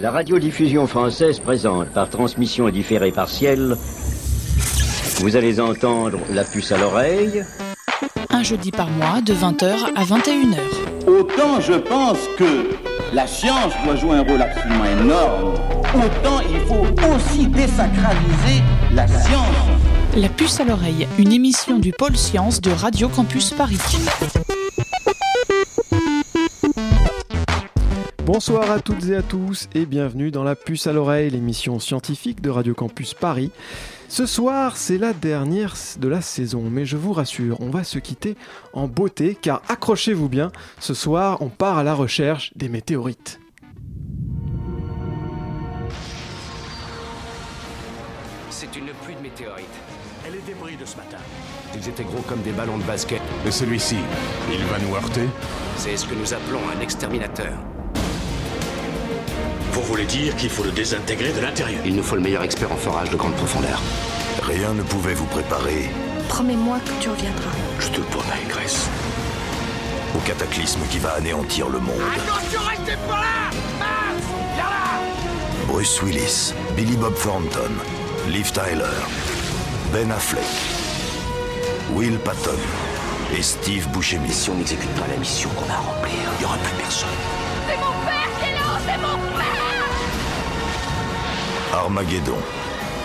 La radiodiffusion française présente par transmission différée partielle. Vous allez entendre la puce à l'oreille. Un jeudi par mois de 20h à 21h. Autant je pense que la science doit jouer un rôle absolument énorme, autant il faut aussi désacraliser la science. La puce à l'oreille, une émission du pôle science de Radio Campus Paris. Bonsoir à toutes et à tous et bienvenue dans la puce à l'oreille, l'émission scientifique de Radio Campus Paris. Ce soir, c'est la dernière de la saison, mais je vous rassure, on va se quitter en beauté car accrochez-vous bien, ce soir, on part à la recherche des météorites. C'est une pluie de météorites. Et les débris de ce matin Ils étaient gros comme des ballons de basket. Et celui-ci, il va nous heurter? C'est ce que nous appelons un exterminateur. Vous voulez dire qu'il faut le désintégrer de l'intérieur Il nous faut le meilleur expert en forage de grande profondeur. Rien ne pouvait vous préparer, Promets-moi que tu reviendras. je te promets, Grace, au cataclysme qui va anéantir le monde. Attention, restez pas là Max Viens là Bruce Willis, Billy Bob Thornton, Liv Tyler, Ben Affleck, Will Patton et Steve Buscemi. Si on n'exécute pas la mission qu'on a à remplir, il n'y aura plus personne. Armageddon,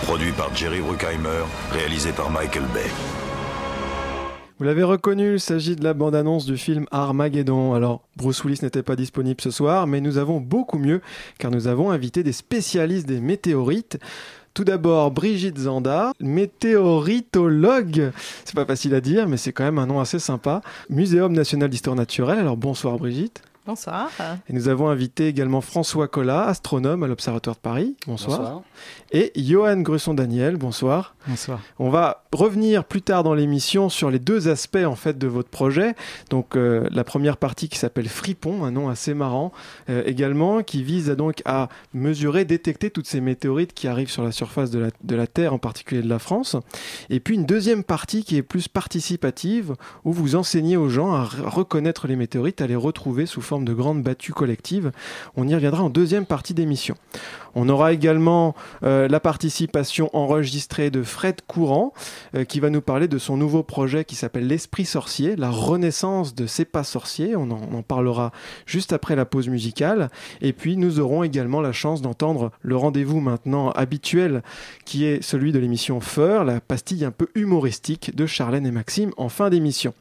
produit par Jerry Bruckheimer, réalisé par Michael Bay. Vous l'avez reconnu, il s'agit de la bande-annonce du film Armageddon. Alors, Bruce Willis n'était pas disponible ce soir, mais nous avons beaucoup mieux, car nous avons invité des spécialistes des météorites. Tout d'abord, Brigitte Zanda, météoritologue. C'est pas facile à dire, mais c'est quand même un nom assez sympa. Muséum national d'histoire naturelle. Alors, bonsoir Brigitte. Bonsoir. Et nous avons invité également François Collat, astronome à l'Observatoire de Paris. Bonsoir. Et Johan Grusson-Daniel. Bonsoir. Bonsoir. On va revenir plus tard dans l'émission sur les deux aspects en fait de votre projet. Donc euh, la première partie qui s'appelle Fripon, un nom assez marrant euh, également, qui vise à, donc à mesurer, détecter toutes ces météorites qui arrivent sur la surface de la, de la Terre, en particulier de la France. Et puis une deuxième partie qui est plus participative, où vous enseignez aux gens à reconnaître les météorites, à les retrouver sous forme de grandes battues collectives. On y reviendra en deuxième partie d'émission. On aura également euh, la participation enregistrée de Fred Courant, euh, qui va nous parler de son nouveau projet qui s'appelle L'Esprit Sorcier, la renaissance de ces pas sorciers. On en, on en parlera juste après la pause musicale. Et puis nous aurons également la chance d'entendre le rendez-vous maintenant habituel, qui est celui de l'émission Feur, la pastille un peu humoristique de Charlène et Maxime en fin d'émission.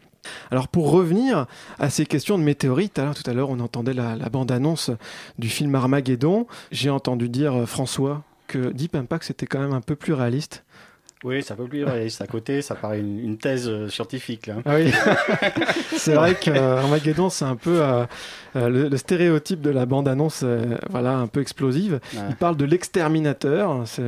Alors pour revenir à ces questions de météorites, alors tout à l'heure on entendait la, bande-annonce du film Armageddon. J'ai entendu dire euh, François que Deep Impact c'était quand même un peu plus réaliste. Oui, c'est un peu plus réaliste. À côté, ça paraît une, une thèse euh, scientifique. Là. Ah oui, c'est vrai que euh, c'est un peu euh, le, le stéréotype de la bande-annonce, euh, voilà, un peu explosive. Ouais. Il parle de l'exterminateur. c'est-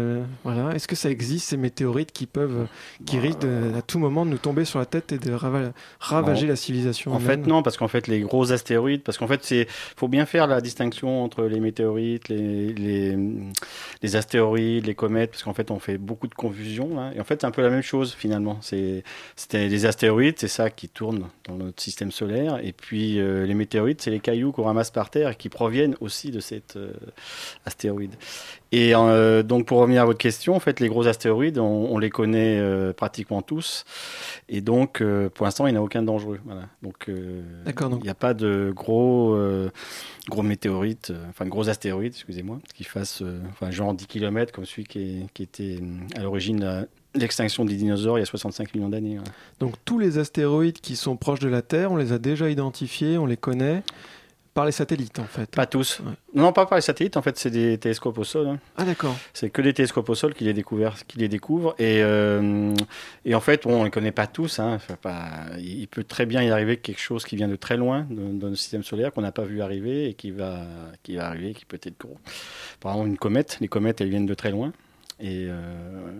Voilà, est-ce que ça existe ces météorites qui peuvent, qui risquent de- à tout moment de nous tomber sur la tête et de rava- ravager Non. la civilisation En fait, non, parce qu'en fait, les gros astéroïdes, parce qu'en fait, c'est, faut bien faire la distinction entre les météorites, les, les, les astéroïdes, les comètes, parce qu'en fait, on fait beaucoup de confusion. là. Et en fait, c'est un peu la même chose finalement. C'était les astéroïdes, c'est ça qui tourne dans notre système solaire, et puis euh, les météorites, c'est les cailloux qu'on ramasse par terre et qui proviennent aussi de cet euh, astéroïde. Et euh, donc, pour revenir à votre question, en fait, les gros astéroïdes, on, on les connaît pratiquement tous. Et donc, pour l'instant, il n'y a aucun dangereux. Voilà. Donc, il n'y a pas de gros, gros météorites, enfin, gros astéroïdes, excusez-moi, qui fassent enfin, genre 10 km comme celui qui, est- qui était à l'origine l'extinction des dinosaures il y a 65 millions d'années. Donc tous les astéroïdes qui sont proches de la Terre, on les a déjà identifiés, on les connaît par les satellites en fait. Pas tous. Ouais. Non, pas par les satellites, en fait, c'est des télescopes au sol. hein. Ah d'accord. C'est que des télescopes au sol qui les, découvrent, qui les découvrent. Et, euh, et en fait, bon, on ne les connaît pas tous. hein. Enfin, pas- il peut très bien y arriver quelque chose qui vient de très loin dans, dans le système solaire qu'on n'a pas vu arriver et qui va, qui va arriver, qui peut être gros. Par exemple, une comète. Les comètes, elles viennent de très loin. Et euh,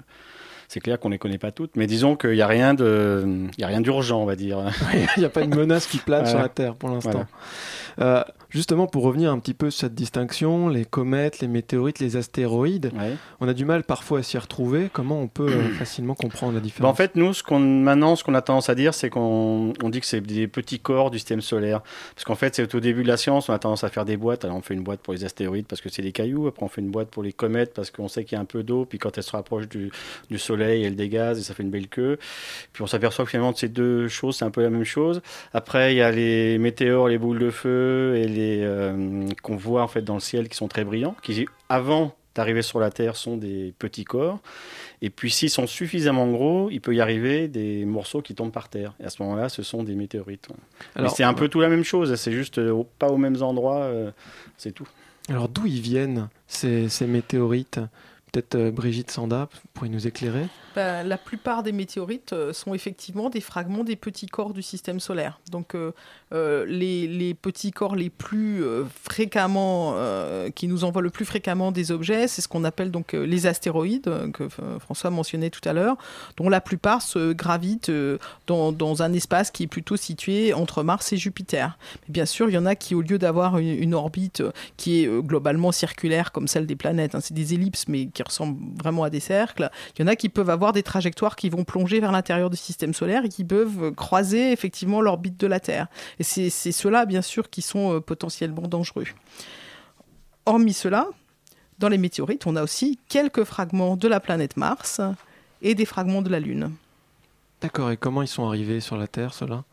c'est clair qu'on ne les connaît pas toutes. Mais disons qu'il n'y a rien de- il y a rien d'urgent, on va dire. Il n'y a pas une menace qui plane sur la Terre pour l'instant. Voilà. Justement, pour revenir un petit peu sur cette distinction, les comètes, les météorites, les astéroïdes, on a du mal parfois à s'y retrouver. Comment on peut euh, facilement comprendre la différence bah, En fait, nous, ce qu'on, maintenant, ce qu'on a tendance à dire, c'est qu'on on dit que c'est des petits corps du système solaire. Parce qu'en fait, c'est au début de la science, on a tendance à faire des boîtes. Alors, on fait une boîte pour les astéroïdes parce que c'est des cailloux. Après, on fait une boîte pour les comètes parce qu'on sait qu'il y a un peu d'eau. Puis quand elle se rapproche du, du Soleil, elle dégage et ça fait une belle queue. Puis on s'aperçoit que finalement, ces deux choses, c'est un peu la même chose. Après, il y a les météores, les boules de feu et les euh, qu'on voit en fait dans le ciel qui sont très brillants, qui avant d'arriver sur la Terre sont des petits corps. Et puis s'ils sont suffisamment gros, il peut y arriver des morceaux qui tombent par terre. Et à ce moment-là, ce sont des météorites. Alors c'est un peu tout la même chose, c'est juste euh, pas aux mêmes endroits, euh, c'est tout. Alors d'où ils viennent ces, ces météorites? Peut-être Brigitte Sanda, pourrait nous éclairer? Bah, la plupart des météorites euh, sont effectivement des fragments des petits corps du système solaire. Donc euh, euh, les, petits corps les plus fréquemment, qui nous envoient le plus fréquemment des objets, c'est ce qu'on appelle donc les astéroïdes que François mentionnait tout à l'heure, dont la plupart se gravitent dans, un espace qui est plutôt situé entre Mars et Jupiter. Mais bien sûr, il y en a qui, au lieu d'avoir une, orbite qui est globalement circulaire comme celle des planètes, hein, c'est des ellipses mais qui ressemblent vraiment à des cercles, il y en a qui peuvent avoir des trajectoires qui vont plonger vers l'intérieur du système solaire et qui peuvent croiser effectivement l'orbite de la Terre. Et c'est ceux-là, bien sûr, qui sont euh, potentiellement dangereux. Hormis cela, dans les météorites, on a aussi quelques fragments de la planète Mars et des fragments de la Lune. D'accord, et comment ils sont arrivés sur la Terre, ceux-là?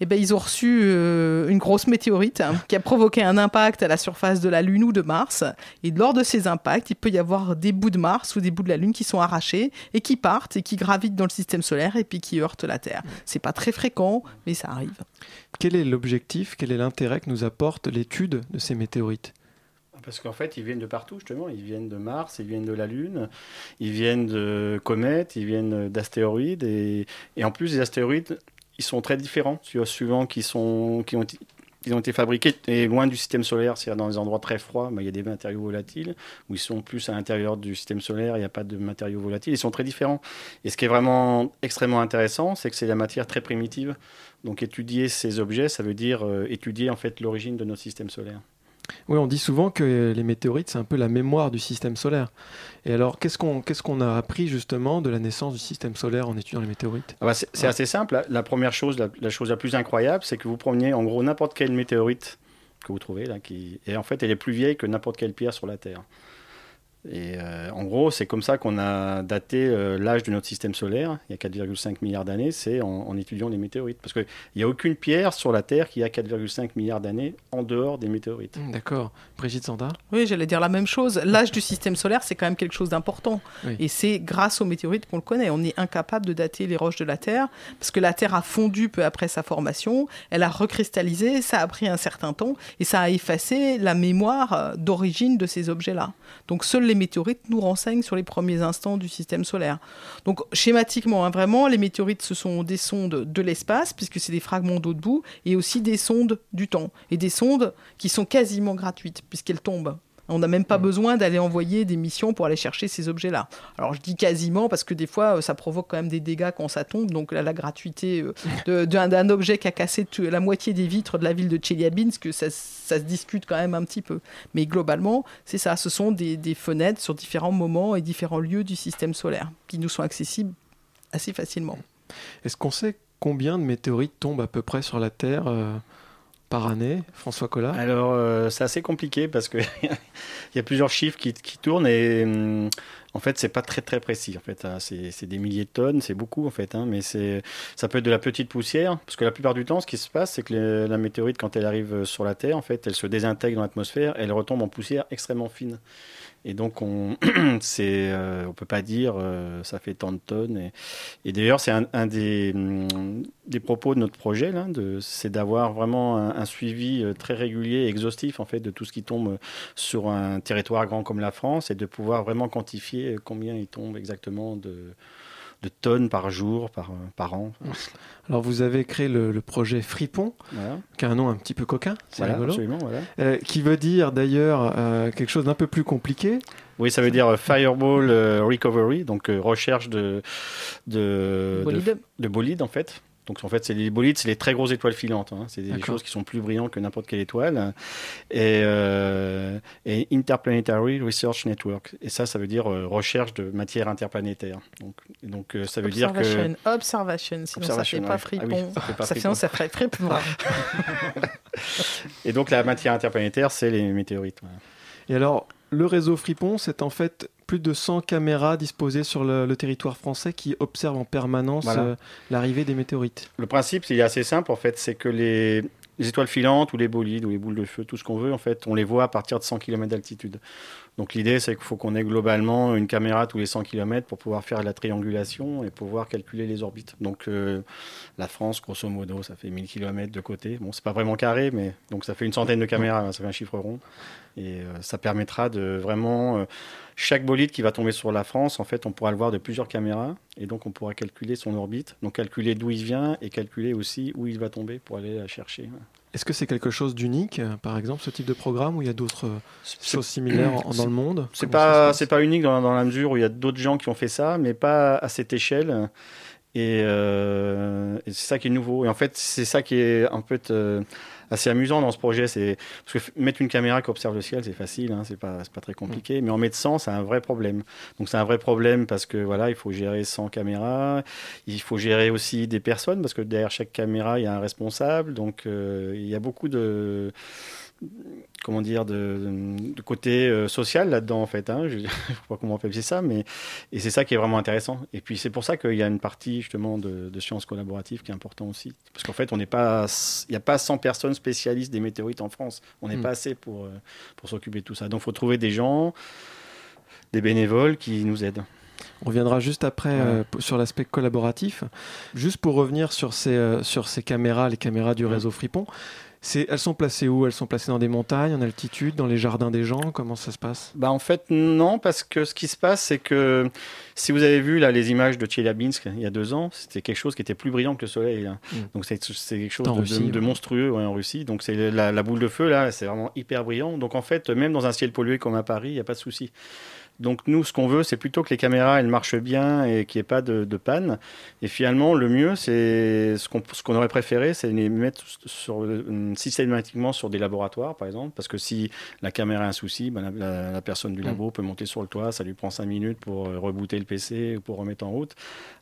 Eh ben, ils ont reçu euh, une grosse météorite hein, qui a provoqué un impact à la surface de la Lune ou de Mars. Et lors de ces impacts, il peut y avoir des bouts de Mars ou des bouts de la Lune qui sont arrachés et qui partent et qui gravitent dans le système solaire et puis qui heurtent la Terre. C'est pas très fréquent, mais ça arrive. Quel est l'objectif, quel est l'intérêt que nous apporte l'étude de ces météorites? Parce qu'en fait, ils viennent de partout, justement. Ils viennent de Mars, ils viennent de la Lune, ils viennent de comètes, ils viennent d'astéroïdes. Et, en plus, les astéroïdes, ils sont très différents, suivant qui, sont, qui, ont, ont été fabriqués loin du système solaire, c'est-à-dire dans des endroits très froids, il y a des matériaux volatiles, où ils sont plus à l'intérieur du système solaire, il n'y a pas de matériaux volatiles, ils sont très différents. Et ce qui est vraiment extrêmement intéressant, c'est que c'est la matière très primitive. Donc étudier ces objets, ça veut dire euh, étudier en fait l'origine de notre système solaire. Oui, on dit souvent que les météorites, c'est un peu la mémoire du système solaire. Et alors, qu'est-ce qu'on qu'est-ce qu'on a appris justement de la naissance du système solaire en étudiant les météorites? Ah bah, C'est assez simple. La, première chose, la, chose la plus incroyable, c'est que vous preniez en gros n'importe quelle météorite que vous trouvez, là, qui... et en fait, elle est plus vieille que n'importe quelle pierre sur la Terre. Et euh, en gros, c'est comme ça qu'on a daté euh, l'âge de notre système solaire, il y a 4,5 milliards d'années, c'est en, étudiant les météorites. Parce qu'il n'y a aucune pierre sur la Terre qui a 4,5 milliards d'années en dehors des météorites. Hmm, d'accord. Brigitte Sanda Oui, j'allais dire la même chose. L'âge du système solaire, c'est quand même quelque chose d'important. Et c'est grâce aux météorites qu'on le connaît. On est incapable de dater les roches de la Terre, parce que la Terre a fondu peu après sa formation, elle a recristallisé, ça a pris un certain temps, et ça a effacé la mémoire euh, d'origine de ces objets-là. Donc seuls les météorites nous renseignent sur les premiers instants du système solaire. Donc schématiquement, hein, vraiment, les météorites, ce sont des sondes de l'espace, puisque c'est des fragments d'eau debout, et aussi des sondes du temps, et des sondes qui sont quasiment gratuites, puisqu'elles tombent on n'a même pas mm. besoin d'aller envoyer des missions pour aller chercher ces objets-là. Alors je dis quasiment parce que des fois, euh, ça provoque quand même des dégâts quand ça tombe. Donc là, la gratuité euh, d'un objet qui a cassé la moitié des vitres de la ville de Chelyabinsk, ça, ça se discute quand même un petit peu. Mais globalement, c'est ça. Ce sont des, fenêtres sur différents moments et différents lieux du système solaire qui nous sont accessibles assez facilement. Est-ce qu'on sait combien de météorites tombent à peu près sur la Terre euh, par année, François Collat Alors, euh, c'est assez compliqué parce qu'il y a plusieurs chiffres qui, tournent et hum, en fait, c'est pas très très précis. En fait, hein. c'est des milliers de tonnes, c'est beaucoup en fait, hein, mais ça peut être de la petite poussière parce que la plupart du temps, ce qui se passe, c'est que la météorite, quand elle arrive sur la Terre, en fait, elle se désintègre dans l'atmosphère, elle retombe en poussière extrêmement fine. Et donc, on c'est, euh, on peut pas dire euh, ça fait tant de tonnes. Et, d'ailleurs, c'est un, des, mm, des, propos de notre projet, là, de, c'est d'avoir vraiment un, suivi euh, très régulier et exhaustif en fait de tout ce qui tombe sur un territoire grand comme la France et de pouvoir vraiment quantifier combien il tombe exactement de de tonnes par jour, par, par an. Alors vous avez créé le, projet Fripon, qui a un nom un petit peu coquin, c'est rigolo, euh, qui veut dire d'ailleurs euh, quelque chose d'un peu plus compliqué. Oui, ça veut dire euh, Fireball Recovery, donc recherche de, de, bolide. de, bolide en fait. Donc en fait, c'est les bolides, c'est les très grosses étoiles filantes. Hein. C'est des choses qui sont plus brillantes que n'importe quelle étoile. Et, euh, et, Interplanetary Research Network. Et ça, ça veut dire euh, recherche de matière interplanétaire. Donc, donc euh, ça veut dire que observation. Sinon ça fait pas fripon. Ah oui, ça, fait ça ferait fripon. et donc la matière interplanétaire, c'est les météorites. Et alors, le réseau Fripon, c'est en fait plus de 100 caméras disposées sur le, territoire français qui observent en permanence euh, l'arrivée des météorites. Le principe, c'est assez simple en fait, c'est que les, étoiles filantes ou les bolides ou les boules de feu, tout ce qu'on veut, en fait, on les voit à partir de 100 km d'altitude. Donc l'idée, c'est qu'il faut qu'on ait globalement une caméra tous les 100 km pour pouvoir faire la triangulation et pouvoir calculer les orbites. Donc euh, la France, grosso modo, ça fait 1000 km de côté. Bon, c'est pas vraiment carré, mais donc ça fait une centaine de caméras, ça fait un chiffre rond. Et euh, ça permettra de vraiment... Euh, chaque bolide qui va tomber sur la France, en fait, on pourra le voir de plusieurs caméras. Et donc, on pourra calculer son orbite. Donc, calculer d'où il vient et calculer aussi où il va tomber pour aller la chercher. Est-ce que c'est quelque chose d'unique, par exemple, ce type de programme, ou il y a d'autres choses similaires dans le monde? C'est pas, c'est pas unique dans, dans, la mesure où il y a d'autres gens qui ont fait ça, mais pas à cette échelle. Euh, et, c'est ça qui est nouveau. Et en fait, c'est ça qui est un peu euh, assez amusant dans ce projet. C'est parce que mettre une caméra qui observe le ciel, c'est facile, hein, c'est pas pas très compliqué. Mais en mettre 100, c'est un vrai problème. Donc c'est un vrai problème parce que voilà, il faut gérer 100 caméras. Il faut gérer aussi des personnes parce que derrière chaque caméra, il y a un responsable. Donc euh, il y a beaucoup de comment dire, de, côté euh, social là-dedans, en fait. Hein. Je ne sais pas comment on appeler ça, mais et c'est ça qui est vraiment intéressant. Et puis c'est pour ça qu'il y a une partie justement de, sciences collaboratives qui est important aussi. Parce qu'en fait, on n'est pas, il n'y a pas 100 personnes spécialistes des météorites en France. On n'est hmm. pas assez pour, euh, pour s'occuper de tout ça. Donc il faut trouver des gens, des bénévoles qui nous aident. On reviendra juste après euh, sur l'aspect collaboratif. Juste pour revenir sur ces, sur ces caméras, les caméras du réseau Fripon, elles sont placées où? Elles sont placées dans des montagnes, en altitude, dans les jardins des gens? Comment ça se passe? Bah En fait, non, parce que ce qui se passe, c'est que si vous avez vu là, les images de Tcheliabinsk il y a deux ans, c'était quelque chose qui était plus brillant que le soleil. Mm. Donc c'est quelque chose de, monstrueux en Russie. Donc c'est la, la, boule de feu, là, c'est vraiment hyper brillant. Donc en fait, même dans un ciel pollué comme à Paris, il n'y a pas de souci. Donc nous, ce qu'on veut, c'est plutôt que les caméras, elles marchent bien et qu'il n'y ait pas de, panne. Et finalement, le mieux, c'est ce qu'on aurait préféré, c'est les mettre sur, euh, systématiquement sur des laboratoires, par exemple, parce que si la caméra a un souci, ben, la, personne du mm. labo peut monter sur le toit, ça lui prend cinq minutes pour euh, rebooter le PC ou pour remettre en route.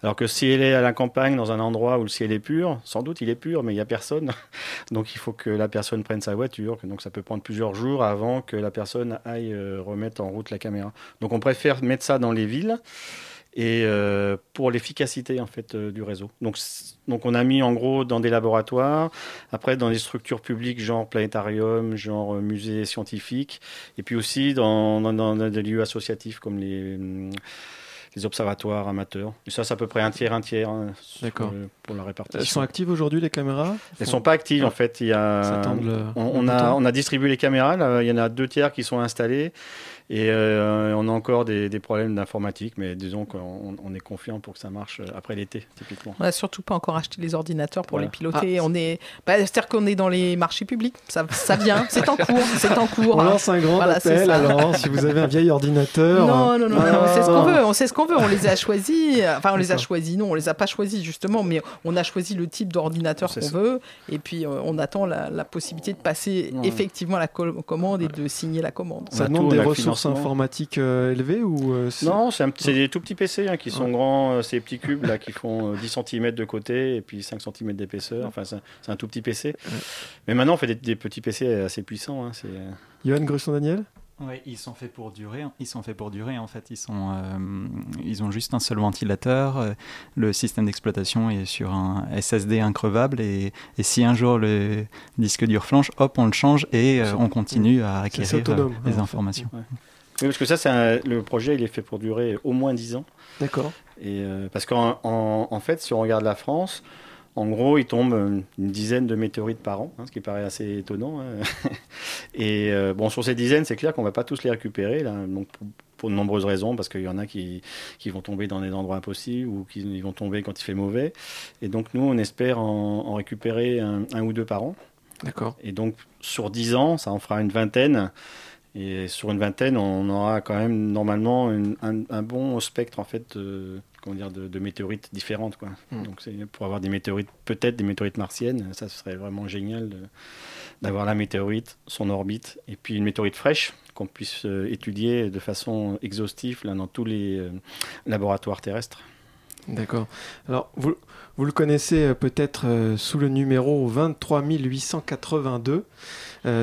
Alors que si elle est à la campagne, dans un endroit où le ciel est pur, sans doute il est pur, mais il n'y a personne. donc il faut que la personne prenne sa voiture, donc ça peut prendre plusieurs jours avant que la personne aille euh, remettre en route la caméra. Donc on préfère mettre ça dans les villes et euh, pour l'efficacité en fait euh, du réseau. Donc, donc on a mis en gros dans des laboratoires, après dans des structures publiques genre planétarium, genre euh, musée scientifique, et puis aussi dans, dans, des lieux associatifs comme les les observatoires amateurs. Et ça, c'est à peu près un tiers, un tiers hein, pour la répartition. Elles sont actives aujourd'hui, les caméras? Elles ne sont pas actives, en fait. Il y a, on, a, on a distribué les caméras. il y en a deux tiers qui sont installés. Et euh, on a encore des, problèmes d'informatique, mais disons qu'on on est confiant pour que ça marche euh, après l'été, typiquement. On n'a surtout pas encore acheté les ordinateurs pour les piloter. Ah. On est, bah, c'est-à-dire qu'on est dans les marchés publics. Ça, ça vient, c'est en cours, c'est en cours. On lance un grand appel. Alors, si vous avez un vieil ordinateur. Non, non, non, on sait ce qu'on veut. On sait ce qu'on veut. On les a choisis. Enfin, on les a choisis. Non, on les a pas choisis justement, mais on a choisi le type d'ordinateur qu'on veut. Et puis, euh, on attend la, possibilité de passer effectivement la commande et de signer la commande. Ça demande des ressources informatique euh, élevé ou euh, Non, c'est des tout petits PC hein, qui sont grands, euh, ces petits cubes là qui font 10 cm de côté et puis 5 cm d'épaisseur. Enfin, c'est un tout petit PC. Mais maintenant, on fait des, petits PC assez puissants. Hein, Johan Grusson-Daniel oui, ils sont faits pour durer. Ils sont faits pour durer. En fait, ils sont, ils ont juste un seul ventilateur. Le système d'exploitation est sur un SSD increvable et, et, si un jour le disque dur flanche, hop, on le change et on continue à acquérir les informations. Oui, parce que ça, c'est le projet, il est fait pour durer au moins 10 ans. D'accord. Et euh, parce qu'en en, fait, si on regarde la France, en gros, il tombe une dizaine de météorites par an, hein, ce qui paraît assez étonnant. Hein. Et euh, bon, sur ces dizaines, c'est clair qu'on ne va pas tous les récupérer, là, donc pour, de nombreuses raisons, parce qu'il y en a qui, qui, vont tomber dans des endroits impossibles ou qui vont tomber quand il fait mauvais. Et donc, nous, on espère en, récupérer un, un, ou deux par an. D'accord. Et donc, sur 10 ans, ça en fera une vingtaine. Et sur une vingtaine, on aura quand même normalement un, bon spectre en fait, de, comment dire, de, météorites différentes. Quoi. Hmm. Donc pour avoir des météorites, peut-être des météorites martiennes, ça serait vraiment génial d'avoir la météorite, son orbite, et puis une météorite fraîche qu'on puisse euh, étudier de façon exhaustive là, dans tous les euh, laboratoires terrestres. D'accord. Alors, vous, vous le connaissez euh, peut-être sous le numéro 23882.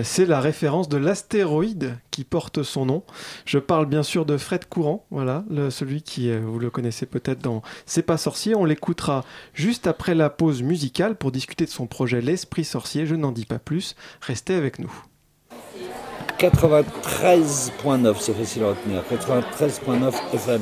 c'est la référence de l'astéroïde qui porte son nom. Je parle bien sûr de Fred Courant, voilà, celui qui, vous le connaissez peut-être dans C'est pas sorcier. On l'écoutera juste après la pause musicale pour discuter de son projet L'Esprit sorcier. Je n'en dis pas plus. Restez avec nous. 93.9, c'est facile à retenir. 93.9 FM.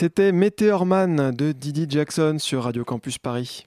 C'était Meteorman de Didi Jackson sur Radio Campus Paris.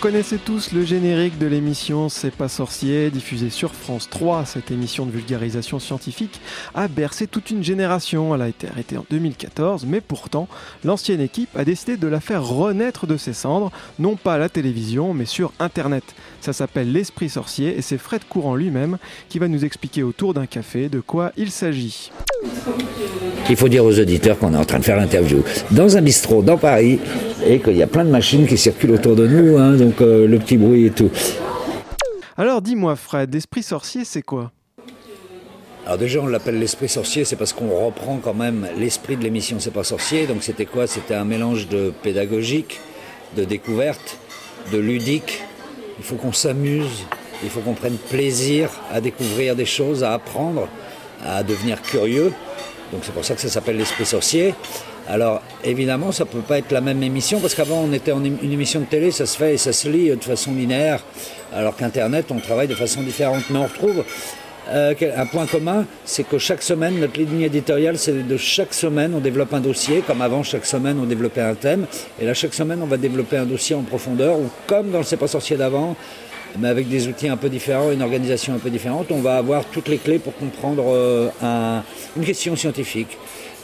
Connaissez tous le générique de l'émission C'est pas sorcier, diffusée sur France 3. Cette émission de vulgarisation scientifique a bercé toute une génération. Elle a été arrêtée en 2014, mais pourtant, l'ancienne équipe a décidé de la faire renaître de ses cendres, non pas à la télévision, mais sur Internet. Ça s'appelle L'Esprit Sorcier et c'est Fred Courant lui-même qui va nous expliquer autour d'un café de quoi il s'agit. Il faut dire aux auditeurs qu'on est en train de faire l'interview dans un bistrot dans Paris et qu'il y a plein de machines qui circulent autour de nous, hein, donc euh, le petit bruit et tout. Alors dis-moi Fred, l'esprit sorcier c'est quoi? Alors déjà, on l'appelle l'esprit sorcier, c'est parce qu'on reprend quand même l'esprit de l'émission C'est pas sorcier. Donc c'était quoi? C'était un mélange de pédagogique, de découverte, de ludique. Il faut qu'on s'amuse, il faut qu'on prenne plaisir à découvrir des choses, à apprendre, à devenir curieux. Donc c'est pour ça que ça s'appelle l'esprit sorcier. Alors évidemment, ça ne peut pas être la même émission parce qu'avant on était en une émission de télé, ça se fait et ça se lit de façon linéaire, alors qu'Internet on travaille de façon différente. Mais on retrouve euh, un point commun, c'est que chaque semaine, notre ligne éditoriale, c'est de chaque semaine on développe un dossier, comme avant chaque semaine on développait un thème, et là chaque semaine on va développer un dossier en profondeur, ou comme dans le C'est pas sorcier d'avant, mais avec des outils un peu différents, une organisation un peu différente, on va avoir toutes les clés pour comprendre euh, une question scientifique.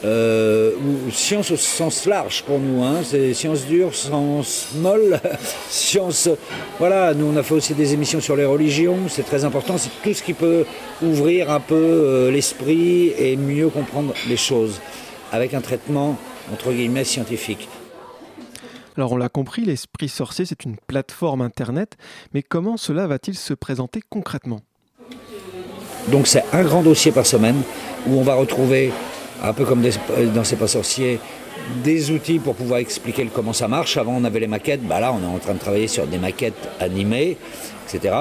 Euh, science au sens large pour nous, hein. c'est science dure, science molle, science. Voilà, nous on a fait aussi des émissions sur les religions, c'est très important, c'est tout ce qui peut ouvrir un peu euh, l'esprit et mieux comprendre les choses, avec un traitement entre guillemets scientifique. Alors on l'a compris, l'esprit sorcier c'est une plateforme internet, mais comment cela va-t-il se présenter concrètement? Donc c'est un grand dossier par semaine où on va retrouver un peu comme dans C'est pas sorcier, des outils pour pouvoir expliquer comment ça marche. Avant, on avait les maquettes. Bah là, on est en train de travailler sur des maquettes animées, etc.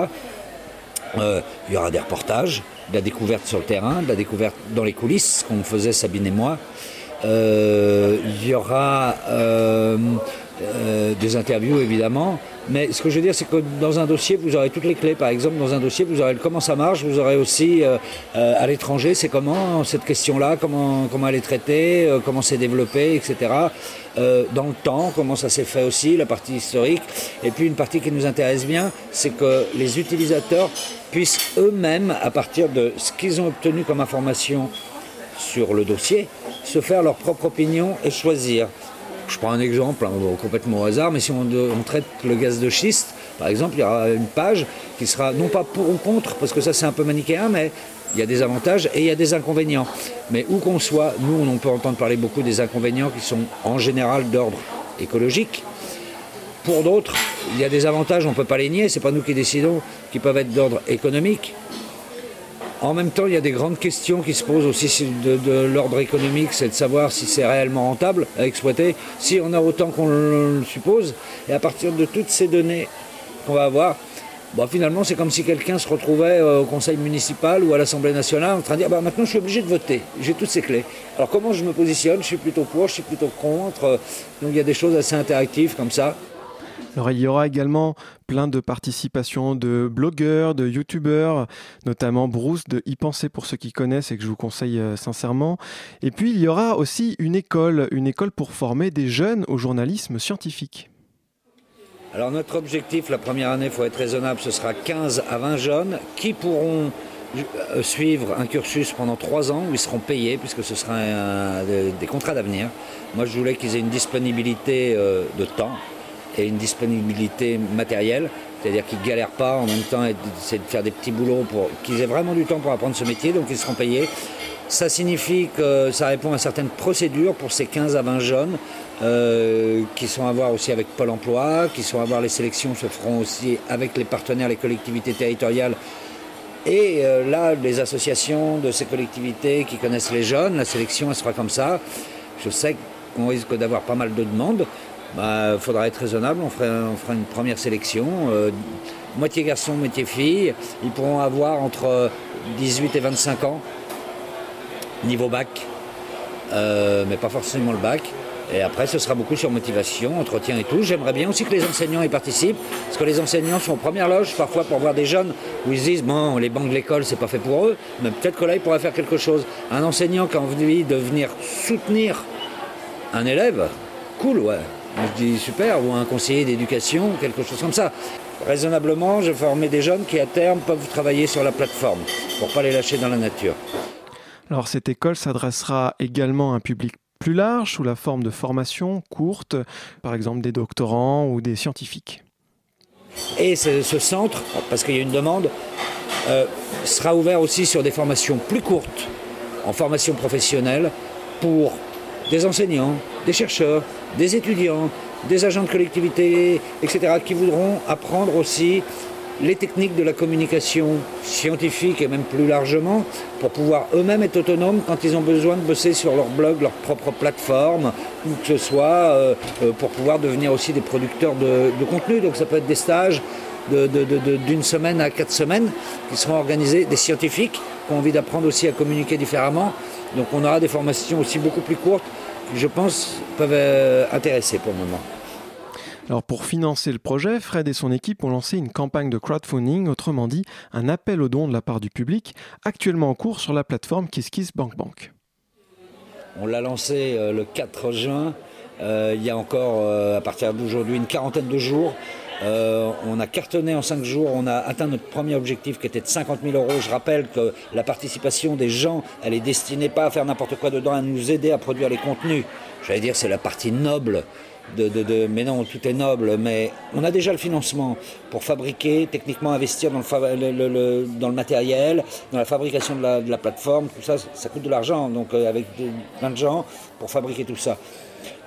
Euh, il y aura des reportages, de la découverte sur le terrain, de la découverte dans les coulisses, ce qu'on faisait Sabine et moi. Euh, il y aura euh, des interviews, évidemment. Mais ce que je veux dire, c'est que dans un dossier, vous aurez toutes les clés. Par exemple, dans un dossier, vous aurez comment ça marche, vous aurez aussi euh, euh, à l'étranger, c'est comment cette question-là, comment, comment elle est traitée, euh, comment c'est développé, etc. dans le temps, comment ça s'est fait aussi, la partie historique. Et puis une partie qui nous intéresse bien, c'est que les utilisateurs puissent eux-mêmes, à partir de ce qu'ils ont obtenu comme information sur le dossier, se faire leur propre opinion et choisir. Je prends un exemple hein, complètement au hasard, mais si on, traite le gaz de schiste, par exemple, il y aura une page qui sera non pas pour ou contre, parce que ça c'est un peu manichéen, mais il y a des avantages et il y a des inconvénients. Mais où qu'on soit, nous on peut entendre parler beaucoup des inconvénients qui sont en général d'ordre écologique. Pour d'autres, il y a des avantages, on ne peut pas les nier, ce n'est pas nous qui décidons, qui peuvent être d'ordre économique. En même temps, il y a des grandes questions qui se posent aussi de, l'ordre économique, c'est de savoir si c'est réellement rentable à exploiter, si on a autant qu'on le suppose, et à partir de toutes ces données qu'on va avoir, bon, finalement, c'est comme si quelqu'un se retrouvait euh, au conseil municipal ou à l'Assemblée nationale en train de dire bah, maintenant je suis obligé de voter, j'ai toutes ces clés. Alors comment je me positionne? Je suis plutôt pour, je suis plutôt contre. Donc il y a des choses assez interactives comme ça. Alors il y aura également plein de participations de blogueurs, de youtubeurs, notamment Bruce de Y Penser pour ceux qui connaissent et que je vous conseille euh, sincèrement. Et puis il y aura aussi une école, une école pour former des jeunes au journalisme scientifique. Alors notre objectif la première année, il faut être raisonnable, ce sera 15 à 20 jeunes qui pourront euh, suivre un cursus pendant trois ans où ils seront payés puisque ce sera des contrats d'avenir. Moi je voulais qu'ils aient une disponibilité euh, de temps et une disponibilité matérielle, c'est-à-dire qu'ils ne galèrent pas en même temps, c'est de faire des petits boulots pour qu'ils aient vraiment du temps pour apprendre ce métier, donc ils seront payés. Ça signifie que ça répond à certaines procédures pour ces 15 à 20 jeunes euh, qui sont à voir aussi avec Pôle emploi, qui sont à voir les sélections se feront aussi avec les partenaires, les collectivités territoriales et euh, là, les associations de ces collectivités qui connaissent les jeunes, la sélection elle sera comme ça. Je sais qu'on risque d'avoir pas mal de demandes, il bah, faudra être raisonnable, on fera, une première sélection. Euh, moitié garçon, moitié fille. Ils pourront avoir entre 18 et 25 ans, niveau bac, euh, mais pas forcément le bac. Et après, ce sera beaucoup sur motivation, entretien et tout. J'aimerais bien aussi que les enseignants y participent, parce que les enseignants sont en première loge parfois pour voir des jeunes où ils se disent bon, les bancs de l'école, c'est pas fait pour eux, mais peut-être que là, ils pourraient faire quelque chose. Un enseignant qui a envie de venir soutenir un élève, cool, ouais. Je dis super, ou un conseiller d'éducation, quelque chose comme ça. Raisonnablement, je formais des jeunes qui à terme peuvent travailler sur la plateforme pour pas les lâcher dans la nature. Alors cette école s'adressera également à un public plus large sous la forme de formations courtes, par exemple des doctorants ou des scientifiques. Et ce, centre, parce qu'il y a une demande, euh, sera ouvert aussi sur des formations plus courtes, en formation professionnelle, pour des enseignants, des chercheurs, des étudiants, des agents de collectivité, etc., qui voudront apprendre aussi les techniques de la communication scientifique et même plus largement pour pouvoir eux-mêmes être autonomes quand ils ont besoin de bosser sur leur blog, leur propre plateforme, ou que ce soit euh, euh, pour pouvoir devenir aussi des producteurs de, contenu. Donc ça peut être des stages d'une semaine à quatre semaines qui seront organisés, des scientifiques qui ont envie d'apprendre aussi à communiquer différemment. Donc on aura des formations aussi beaucoup plus courtes je pense, peuvent euh, intéresser pour le moment. Alors pour financer le projet, Fred et son équipe ont lancé une campagne de crowdfunding, autrement dit un appel aux dons de la part du public, actuellement en cours sur la plateforme KissKissBankBank. On l'a lancé euh, le 4 juin, euh, il y a encore à partir d'aujourd'hui une quarantaine de jours. On a cartonné en 5 jours, on a atteint notre premier objectif qui était de 50 000 euros. Je rappelle que la participation des gens, elle est destinée pas à faire n'importe quoi dedans, à nous aider à produire les contenus. J'allais dire c'est la partie noble de, mais non, tout est noble, mais on a déjà le financement pour fabriquer, techniquement investir dans le, dans le matériel, dans la fabrication de la, plateforme, tout ça, ça coûte de l'argent, donc euh, avec plein de gens pour fabriquer tout ça.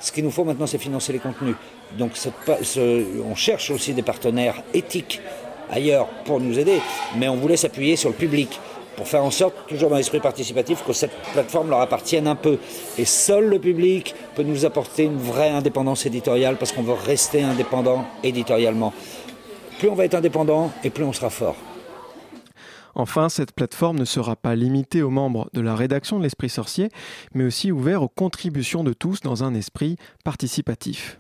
Ce qu'il nous faut maintenant, c'est financer les contenus. Donc on cherche aussi des partenaires éthiques ailleurs pour nous aider, mais on voulait s'appuyer sur le public pour faire en sorte, toujours dans l'esprit participatif, que cette plateforme leur appartienne un peu. Et seul le public peut nous apporter une vraie indépendance éditoriale parce qu'on veut rester indépendant éditorialement. Plus on va être indépendant et plus on sera fort. Enfin, cette plateforme ne sera pas limitée aux membres de la rédaction de l'Esprit Sorcier, mais aussi ouverte aux contributions de tous dans un esprit participatif.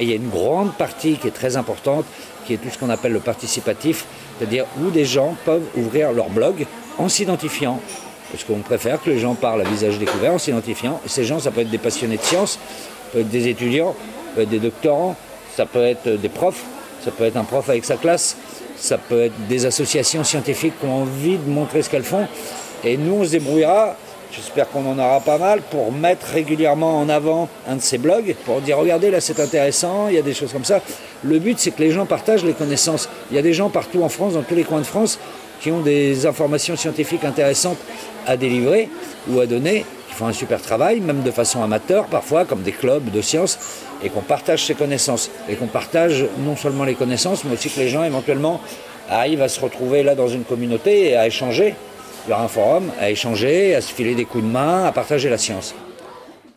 Il y a une grande partie qui est très importante, qui est tout ce qu'on appelle le participatif, c'est-à-dire où des gens peuvent ouvrir leur blog en s'identifiant. Parce qu'on préfère que les gens parlent à visage découvert en s'identifiant. Ces gens, ça peut être des passionnés de sciences, ça peut être des étudiants, ça peut être des doctorants, ça peut être des profs, ça peut être un prof avec sa classe, ça peut être des associations scientifiques qui ont envie de montrer ce qu'elles font. Et nous, on se débrouillera J'espère qu'on en aura pas mal pour mettre régulièrement en avant un de ces blogs, pour dire regardez là c'est intéressant, il y a des choses comme ça. Le but c'est que les gens partagent les connaissances. Il y a des gens partout en France, dans tous les coins de France, qui ont des informations scientifiques intéressantes à délivrer ou à donner, qui font un super travail, même de façon amateur parfois, comme des clubs de sciences, et qu'on partage ces connaissances. Et qu'on partage non seulement les connaissances, mais aussi que les gens éventuellement arrivent à se retrouver là dans une communauté et à échanger il un forum à échanger, à se filer des coups de main, à partager la science.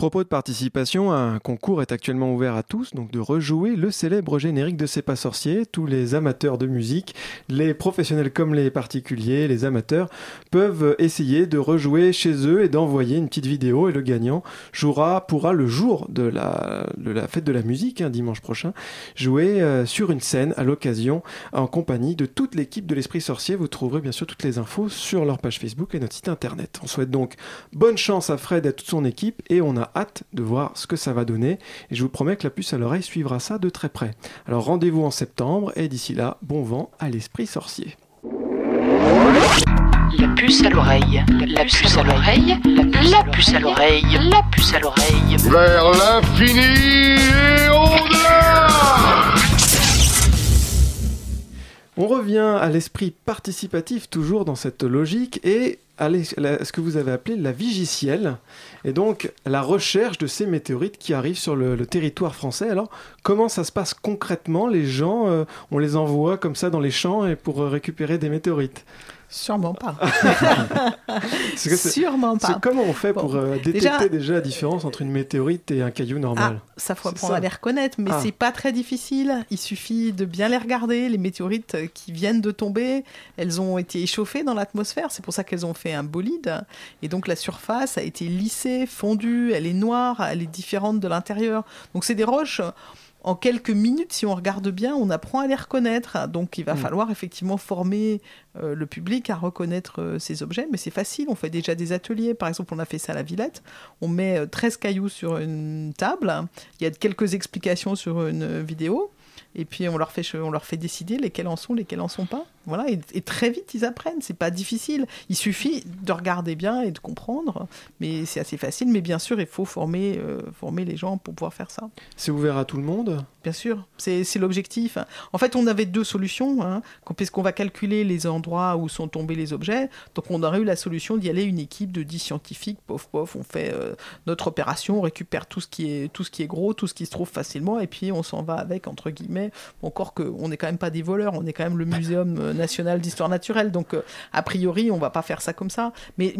Propos de participation, un concours est actuellement ouvert à tous, donc de rejouer le célèbre générique de C'est pas sorcier. Tous les amateurs de musique, les professionnels comme les particuliers, les amateurs, peuvent essayer de rejouer chez eux et d'envoyer une petite vidéo. Et le gagnant jouera, pourra le jour de la, la fête de la musique, hein, dimanche prochain, jouer euh, sur une scène à l'occasion en compagnie de toute l'équipe de l'Esprit Sorcier. Vous trouverez bien sûr toutes les infos sur leur page Facebook et notre site internet. On souhaite donc bonne chance à Fred et à toute son équipe et on a hâte de voir ce que ça va donner et je vous promets que la puce à l'oreille suivra ça de très près. Alors rendez-vous en septembre et d'ici là, bon vent à l'esprit sorcier. La puce à l'oreille, la puce à l'oreille, la puce à l'oreille, la puce à l'oreille. Vers l'infini et au-delà On revient à l'esprit participatif toujours dans cette logique et à ce que vous avez appelé la vigicielle, et donc la recherche de ces météorites qui arrivent sur le, territoire français. Alors, comment ça se passe concrètement? Les gens, euh, on les envoie comme ça dans les champs et pour récupérer des météorites? Sûrement pas. Sûrement pas. Comment on fait pour euh, détecter déjà... la différence entre une météorite et un caillou normal ah, Ça faut apprendre à les reconnaître, mais ah. c'est pas très difficile. Il suffit de bien les regarder. Les météorites qui viennent de tomber, elles ont été échauffées dans l'atmosphère. C'est pour ça qu'elles ont fait un bolide. Et donc la surface a été lissée, fondue. Elle est noire, elle est différente de l'intérieur. Donc c'est des roches en quelques minutes, si on regarde bien, on apprend à les reconnaître. Donc il va Mm. falloir effectivement former euh, le public à reconnaître euh, ces objets, mais c'est facile, on fait déjà des ateliers. Par exemple, on a fait ça à la Villette, on met euh, 13 cailloux sur une table, il y a quelques explications sur une vidéo. Et puis on leur fait on leur fait décider lesquels en sont, lesquels en sont pas. Voilà, et, et très vite ils apprennent. C'est pas difficile. Il suffit de regarder bien et de comprendre. Mais c'est assez facile. Mais bien sûr, il faut former euh, former les gens pour pouvoir faire ça. C'est ouvert à tout le monde? Bien sûr, c'est l'objectif. En fait, on avait deux solutions, hein, qu'on- puisqu'on va calculer les endroits où sont tombés les objets. Donc, on aurait eu la solution d'y aller une équipe de 10 scientifiques, pof, pof, on fait euh, notre opération, on récupère tout ce, qui est, tout ce qui est gros, tout ce qui se trouve facilement, et puis on s'en va avec, entre guillemets. Bon, Encore qu'on n'est quand même pas des voleurs, on est quand même le Muséum euh, national d'histoire naturelle, donc euh, a priori, on va pas faire ça comme ça. Mais,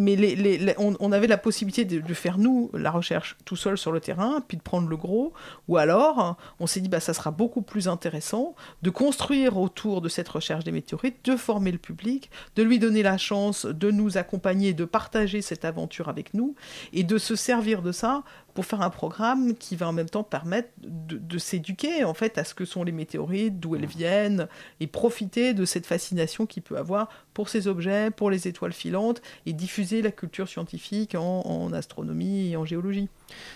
on avait la possibilité de, de faire, nous, la recherche tout seul sur le terrain, puis de prendre le gros, ou alors, on s'est dit, bah, ça sera beaucoup plus intéressant de construire autour de cette recherche des météorites, de former le public, de lui donner la chance de nous accompagner, de partager cette aventure avec nous, et de se servir de ça pour faire un programme qui va en même temps permettre de, de s'éduquer en fait à ce que sont les météorites, d'où elles viennent, et profiter de cette fascination qu'il peut avoir pour ces objets, pour les étoiles filantes, et diffuser la culture scientifique en, en astronomie et en géologie.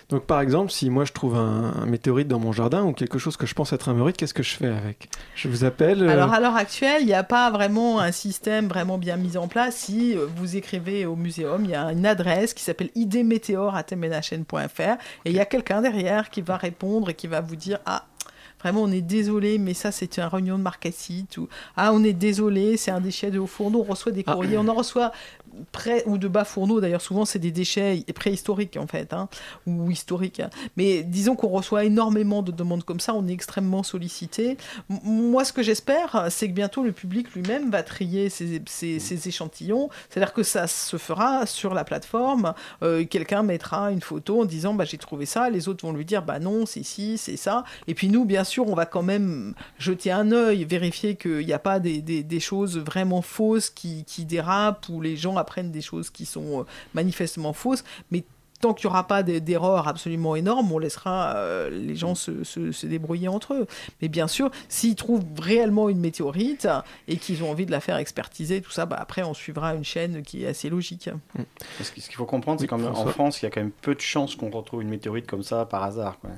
Donc par exemple, si moi je trouve un, un météorite dans mon jardin ou quelque chose que je pense être un météorite, qu'est-ce que je fais avec? Je vous appelle euh, Alors à l'heure actuelle, il n'y a pas vraiment un système vraiment bien mis en place. Si euh, vous écrivez au muséum, il y a une adresse qui s'appelle idmétéore.fr et il y a quelqu'un derrière qui va répondre et qui va vous dire ah Vraiment, on est désolé, mais ça, c'est un réunion de marcassite. Ou ah, on est désolé, c'est un déchet de haut fourneau. On reçoit des Ah. courriers, on en reçoit près ou de bas fourneaux. D'ailleurs, souvent, c'est des déchets préhistoriques en fait, hein, ou historiques. hein. Mais disons qu'on reçoit énormément de demandes comme ça. On est extrêmement sollicité. Moi, ce que j'espère, c'est que bientôt le public lui-même va trier ces, ces- ces échantillons. C'est-à-dire que ça se fera sur la plateforme. Euh, Quelqu'un mettra une photo en disant bah, j'ai trouvé ça. Les autres vont lui dire bah non, c'est ci, c'est ça. Et puis nous, bien sûr, on va quand même jeter un œil, vérifier qu'il n'y a pas des, des- des choses vraiment fausses qui, qui dérapent ou les gens apprennent des choses qui sont euh, manifestement fausses. Mais tant qu'il n'y aura pas d'erreurs absolument énormes, on laissera euh, les gens se, se- se débrouiller entre eux. Mais bien sûr, s'ils trouvent réellement une météorite et qu'ils ont envie de la faire expertiser, tout ça, bah, après on suivra une chaîne qui est assez logique. Que ce qu'il faut comprendre, c'est qu'en. France, il y a quand même peu de chances qu'on retrouve une météorite comme ça par hasard. quoi.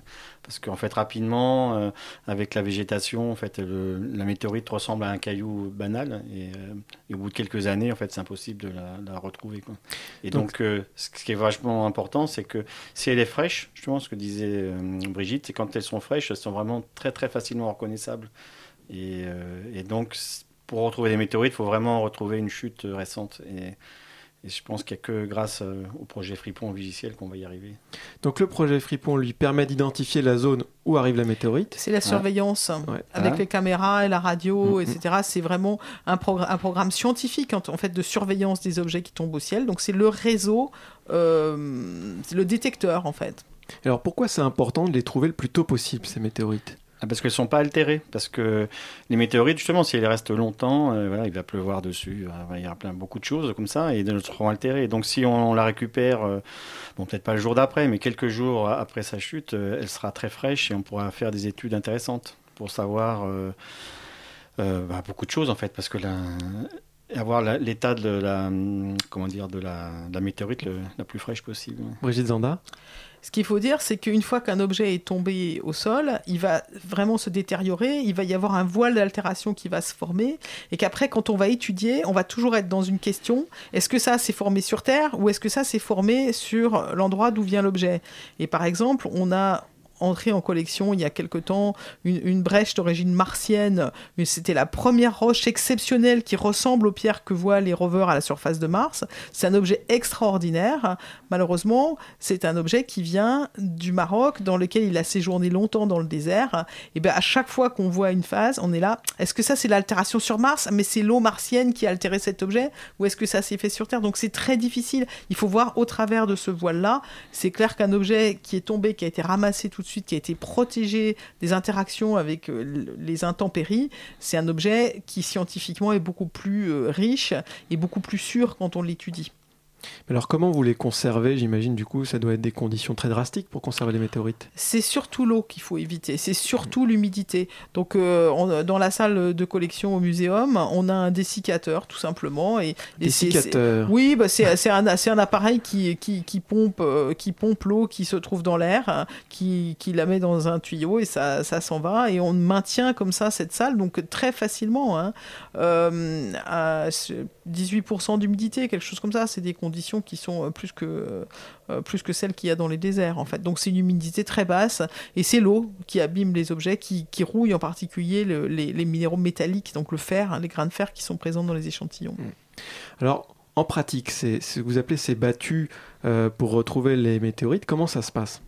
Parce qu'en fait, rapidement, euh, avec la végétation, en fait, le- la météorite ressemble à un caillou banal. Et, euh, et au bout de quelques années, en fait, c'est impossible de la, la retrouver. quoi. Et Donc- donc, euh, ce qui est vachement important, c'est que si elle est fraîche, justement, ce que disait Brigitte, c'est quand elles sont fraîches, elles sont vraiment très, très facilement reconnaissables. Et, et donc, pour retrouver des météorites, il faut vraiment retrouver une chute récente. Et, et je pense qu'il n'y a que grâce euh, au projet Fripon logiciel qu'on va y arriver. Donc le projet Fripon lui permet d'identifier la zone où arrive la météorite. C'est la surveillance Ouais. avec Ah. les caméras et la radio, Mhm. etc. C'est vraiment un, progr- un programme scientifique en, en fait de surveillance des objets qui tombent au ciel. Donc c'est le réseau, euh, c'est le détecteur en fait. Alors pourquoi c'est important de les trouver le plus tôt possible, ces météorites? Ah, Parce qu'elles ne sont pas altérées. Parce que les météorites, justement, si elles restent longtemps, euh, voilà, il va pleuvoir dessus. euh, il y a plein, beaucoup de choses comme ça et elles seront altérées. Donc si on, la récupère, euh, bon, peut-être pas le jour d'après, mais quelques jours après sa chute, elle sera très fraîche et on pourra faire des études intéressantes pour savoir bah, beaucoup de choses en fait. Parce que avoir l'état de la, hum, comment dire, de la, de la météorite le- la plus fraîche possible. Brigitte Zanda? Ce qu'il faut dire, c'est qu'une fois qu'un objet est tombé au sol, il va vraiment se détériorer, il va y avoir un voile d'altération qui va se former, et qu'après, quand on va étudier, on va toujours être dans une question, est-ce que ça s'est formé sur Terre, ou est-ce que ça s'est formé sur l'endroit d'où vient l'objet? Et par exemple, on a entré en collection il y a quelque temps une, une brèche d'origine martienne. C'était la première roche exceptionnelle qui ressemble aux pierres que voient les rovers à la surface de Mars. C'est un objet extraordinaire. Malheureusement, c'est un objet qui vient du Maroc, dans lequel il a séjourné longtemps dans le désert. Et bien à chaque fois qu'on voit une phase, on est là. Est-ce que ça c'est l'altération sur Mars, mais c'est l'eau martienne qui a altéré cet objet, ou est-ce que ça s'est fait sur Terre? Donc c'est très difficile. Il faut voir au travers de ce voile-là. C'est clair qu'un objet qui est tombé, qui a été ramassé tout de suite, qui a été protégé des interactions avec euh, les intempéries, c'est un objet qui scientifiquement est beaucoup plus euh, riche et beaucoup plus sûr quand on l'étudie. Alors comment vous les conservez J'imagine du coup ça doit être des conditions très drastiques pour conserver les météorites. C'est surtout l'eau qu'il faut éviter, c'est surtout l'humidité. Donc euh, dans la salle de collection au muséum, on a un dessiccateur tout simplement. Et, dessiccateur Oui, bah, c'est un, un, appareil qui, qui, qui pompe, euh, qui pompe l'eau qui se trouve dans l'air, qui, qui, la met dans un tuyau et ça, ça s'en va. Et on maintient comme ça cette salle, donc très facilement. Hein, euh, à 18% d'humidité, quelque chose comme ça, c'est des conditions qui sont euh, plus que, euh, plus que celles qu'il y a dans les déserts en fait. Donc c'est une humidité très basse et c'est l'eau qui abîme les objets, qui, qui rouille en particulier les, minéraux métalliques, donc le fer, hein, les grains de fer qui sont présents dans les échantillons. Mmh. Alors en pratique, c'est ce que vous appelez ces battues euh, pour retrouver les météorites, comment ça se passe?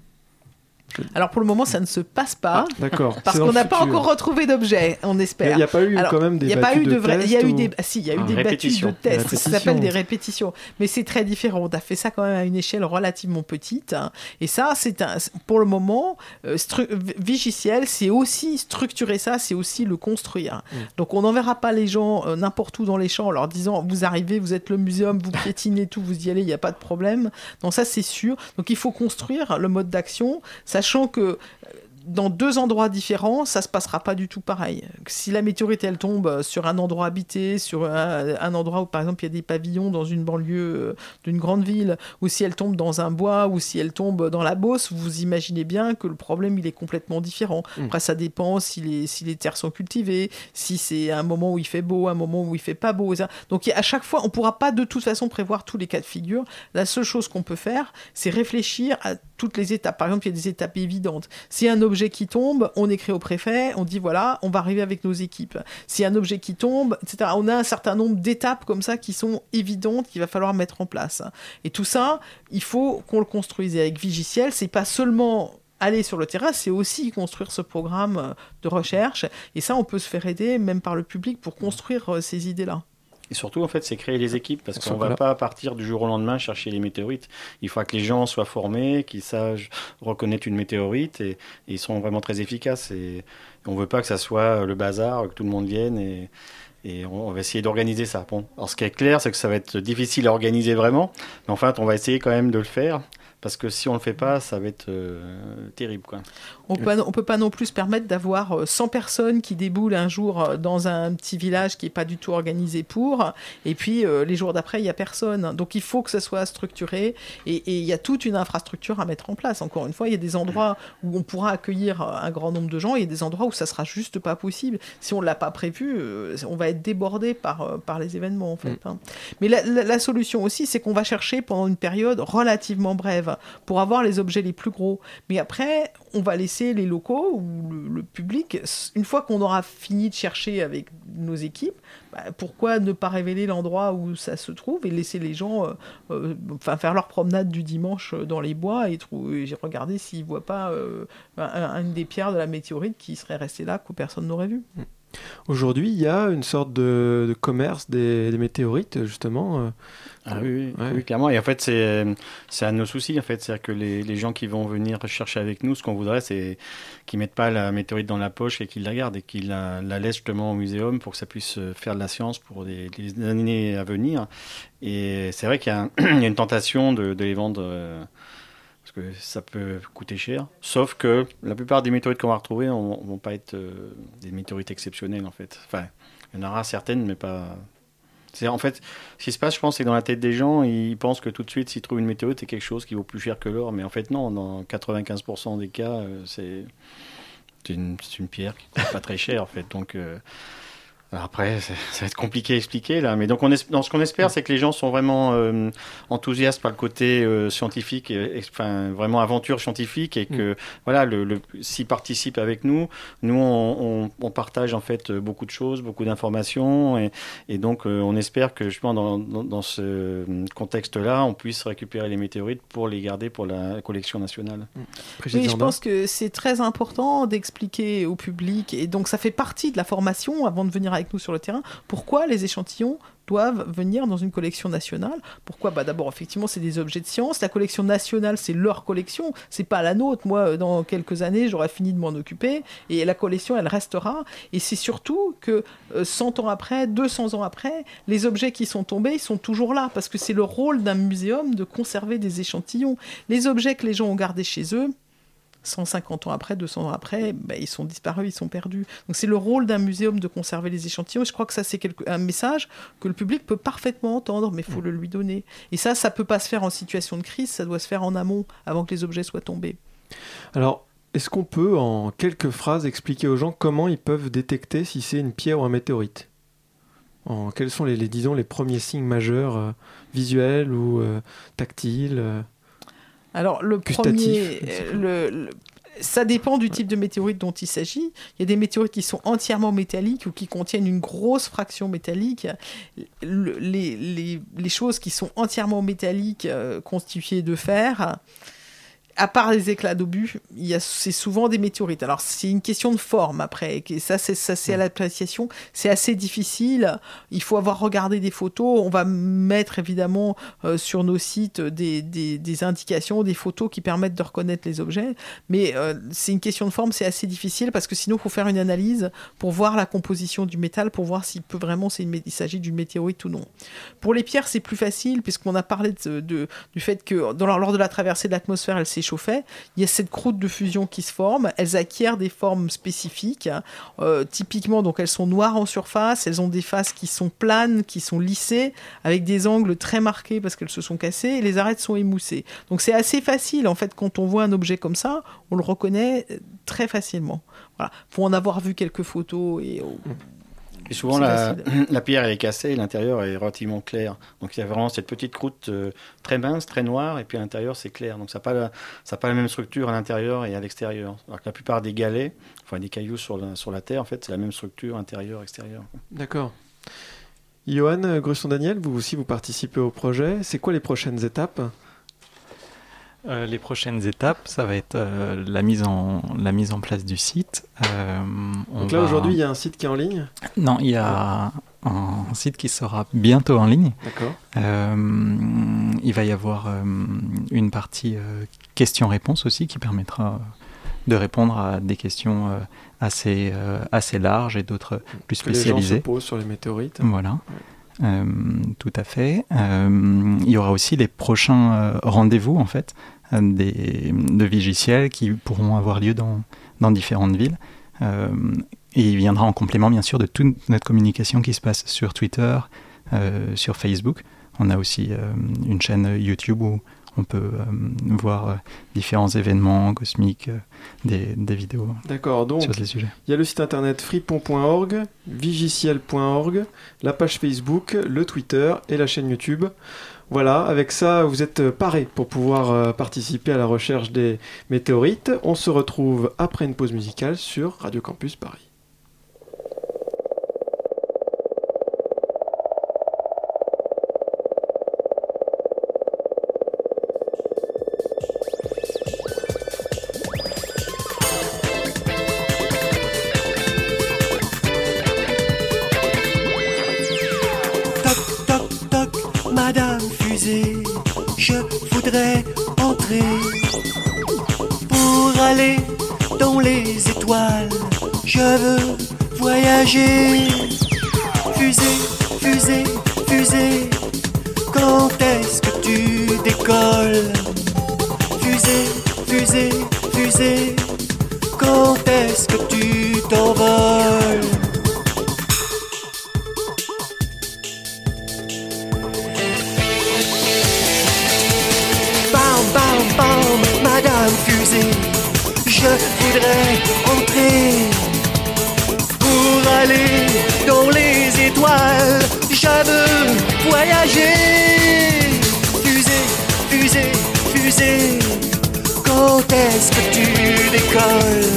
Alors pour le moment, ça ne se passe pas. Ah, d'accord. Parce qu'on n'a pas encore retrouvé d'objet, on espère. Il n'y a pas eu quand même des Il n'y a pas eu de, vrais. Il y a eu des. Ah, si, il y a eu des battues de tests. Ça s'appelle des répétitions. Mais c'est très différent. On a fait ça quand même à une échelle relativement petite. Hein. Et ça, c'est un. Pour le moment, euh, Vigiciel, c'est aussi structurer ça, c'est aussi le construire. Mm. Donc on n'enverra pas les gens euh, n'importe où dans les champs en leur disant vous arrivez, vous êtes le muséum, vous piétinez tout, vous y allez, il n'y a pas de problème. Non, ça c'est sûr. Donc il faut construire le mode d'action. Ça sachant que dans deux endroits différents, ça se passera pas du tout pareil. Si la météorite elle tombe sur un endroit habité, sur un, endroit où par exemple il y a des pavillons dans une banlieue euh, d'une grande ville, ou si elle tombe dans un bois, ou si elle tombe dans la Beauce, vous imaginez bien que le problème il est complètement différent. Mm. Après ça dépend si les, si les terres sont cultivées, si c'est un moment où il fait beau, un moment où il fait pas beau. Donc à chaque fois, on pourra pas de toute façon prévoir tous les cas de figure. La seule chose qu'on peut faire, c'est réfléchir à toutes les étapes. Par exemple, il y a des étapes évidentes. Si un objet qui tombe, on écrit au préfet, on dit voilà, on va arriver avec nos équipes. Si un objet qui tombe, etc. On a un certain nombre d'étapes comme ça qui sont évidentes qu'il va falloir mettre en place. Et tout ça, il faut qu'on le construise. Et avec Vigiciel, c'est pas seulement aller sur le terrain, c'est aussi construire ce programme de recherche. Et ça, on peut se faire aider, même par le public, pour construire euh, ces idées-là. Et surtout, en fait, c'est créer les équipes parce qu'on ne va pas partir du jour au lendemain chercher les météorites. Il faut que les gens soient formés, qu'ils sachent reconnaître une météorite et, ils sont vraiment très efficaces. Et on ne veut pas que ça soit le bazar, que tout le monde vienne et, et on va essayer d'organiser ça. Bon. Alors, ce qui est clair, c'est que ça va être difficile à organiser vraiment, mais en fait, on va essayer quand même de le faire parce que si on le fait pas, ça va être euh, terrible. Quoi. On peut, on peut pas non plus se permettre d'avoir 100 euh, personnes qui déboulent un jour euh, dans un petit village qui est pas du tout organisé pour, et puis les jours d'après, il y a personne. Donc il faut que ça soit structuré, et il y a toute une infrastructure à mettre en place. Encore une fois, il y a des endroits où on pourra accueillir un grand nombre de gens, et il y a des endroits où ça sera juste pas possible. Si on l'a pas prévu, on va être débordé par, par les événements, en fait. Mm. Hein. Mais la, la solution aussi, c'est qu'on va chercher pendant une période relativement brève pour avoir les objets les plus gros. Mais après, on va laisser les locaux ou le, public, une fois qu'on aura fini de chercher avec nos équipes, bah, pourquoi ne pas révéler l'endroit où ça se trouve et laisser les gens euh, euh, faire leur promenade du dimanche dans les bois et, regarder s'ils ne voient pas euh, une des pierres de la météorite qui serait restée là que personne n'aurait vu. Aujourd'hui, il y a une sorte de, commerce des, météorites, justement. Ah oui, oui, clairement. Et en fait, c'est, c'est à nos soucis, en fait. C'est-à-dire que les, les, gens qui vont venir chercher avec nous, ce qu'on voudrait, c'est qu'ils mettent pas la météorite dans la poche et qu'ils la gardent et qu'ils la, la, laissent justement au muséum pour que ça puisse faire de la science pour des, années à venir. Et c'est vrai qu'il y a, y a une tentation de, de les vendre. Euh, parce que ça peut coûter cher. Sauf que la plupart des météorites qu'on va retrouver ne vont pas être euh, des météorites exceptionnelles, en fait. Enfin, il y en aura certaines, mais pas, c'est en fait ce qui se passe, je pense, c'est dans la tête des gens, ils pensent que tout de suite, s'ils trouvent une météorite, c'est quelque chose qui vaut plus cher que l'or, mais en fait non. Dans 95% des cas, euh, c'est une, une, pierre qui coûte pas très cher en fait. Donc euh, après, ça va être compliqué à expliquer là, mais donc on ce qu'on espère, c'est que les gens sont vraiment euh, enthousiastes par le côté euh, scientifique, enfin vraiment aventure scientifique, et que mm. voilà, le, s'ils participent avec nous, nous on, partage en fait beaucoup de choses, beaucoup d'informations, et, donc euh, on espère que justement dans, dans, ce contexte-là, on puisse récupérer les météorites pour les garder pour la collection nationale. Mm. Oui, je pense que c'est très important d'expliquer au public, et donc ça fait partie de la formation avant de venir avec nous sur le terrain, pourquoi les échantillons doivent venir dans une collection nationale? Pourquoi? Bah D'abord, effectivement, c'est des objets de science. La collection nationale, c'est leur collection, c'est pas la nôtre. Moi, dans quelques années, j'aurai fini de m'en occuper et la collection, elle restera. Et c'est surtout que 100 ans après, 200 ans après, les objets qui sont tombés, ils sont toujours là parce que c'est le rôle d'un muséum de conserver des échantillons. Les objets que les gens ont gardés chez eux, 150 ans après, 200 ans après, ben, ils sont disparus, ils sont perdus. Donc c'est le rôle d'un muséum de conserver les échantillons. Et je crois que ça, c'est un message que le public peut parfaitement entendre, mais il faut mm. le lui donner. Et ça, ça peut pas se faire en situation de crise, ça doit se faire en amont, avant que les objets soient tombés. Alors, est-ce qu'on peut, en quelques phrases, expliquer aux gens comment ils peuvent détecter si c'est une pierre ou un météorite? En, Quels sont les, disons, les premiers signes majeurs, euh, visuels ou euh, tactiles euh? Alors, le premier, le, ça dépend du type de météorite dont il s'agit. Il y a des météorites qui sont entièrement métalliques ou qui contiennent une grosse fraction métallique. les, les, les, choses qui sont entièrement métalliques, euh, constituées de fer, à part les éclats d'obus, c'est souvent des météorites. Alors, c'est une question de forme après. Et ça, c'est, ça, c'est à l'appréciation. C'est assez difficile. Il faut avoir regardé des photos. On va mettre évidemment euh, sur nos sites des, des, indications, des photos qui permettent de reconnaître les objets. Mais euh, c'est une question de forme. C'est assez difficile parce que sinon, il faut faire une analyse pour voir la composition du métal, pour voir s'il peut vraiment, il s'agit d'une météorite ou non. Pour les pierres, c'est plus facile puisqu'on a parlé de, du fait que dans, lors de la traversée de l'atmosphère, elle s'est il y a cette croûte de fusion qui se forme, elles acquièrent des formes spécifiques, euh, typiquement donc elles sont noires en surface, elles ont des faces qui sont planes, qui sont lissées, avec des angles très marqués parce qu'elles se sont cassées, et les arêtes sont émoussées. Donc c'est assez facile en fait quand on voit un objet comme ça, on le reconnaît très facilement. Voilà, faut en avoir vu quelques photos et et souvent, la, la, pierre est cassée et l'intérieur est relativement clair. Donc, il y a vraiment cette petite croûte euh, très mince, très noire, et puis à l'intérieur, c'est clair. Donc, ça n'a pas, la, pas la même structure à l'intérieur et à l'extérieur. Alors que la plupart des galets, enfin des cailloux sur la, sur la Terre, en fait, c'est la même structure intérieur-extérieur. D'accord. Johan Grusson-Daniel, vous aussi, vous participez au projet. C'est quoi les prochaines étapes? Euh, les prochaines étapes, ça va être euh, la, mise en, la mise en place du site. Euh, Donc là, aujourd'hui, il y a un site qui est en ligne Non, il y a un site qui sera bientôt en ligne. D'accord. il va y avoir une partie questions-réponses aussi qui permettra de répondre à des questions assez, assez larges et d'autres plus spécialisées. Les gens se posent sur les météorites. Voilà. Euh, tout à fait. Euh, il y aura aussi les prochains euh, rendez-vous en fait de Vigiciel qui pourront avoir lieu dans, dans différentes villes. et il viendra en complément bien sûr de toute notre communication qui se passe sur Twitter, sur Facebook. On a aussi une chaîne YouTube où on peut euh, voir euh, différents événements cosmiques, euh, des, des, vidéos D'accord, donc sur ces sujets. Il y a le site internet fripon.org, vigiciel.org, la page Facebook, le Twitter et la chaîne YouTube. Voilà, avec ça, vous êtes parés pour pouvoir participer à la recherche des météorites. On se retrouve après une pause musicale sur Radio Campus Paris. Je veux voyager. Fusée, fusée, fusée. Quand est-ce que tu décolles? Fusée, fusée, fusée. Quand est-ce que tu t'envoles? Bam, bam, bam, Madame Fusée. Je voudrais entrer aller dans les étoiles. Je veux voyager. Fusée, fusée, fusée. Quand est-ce que tu décolles?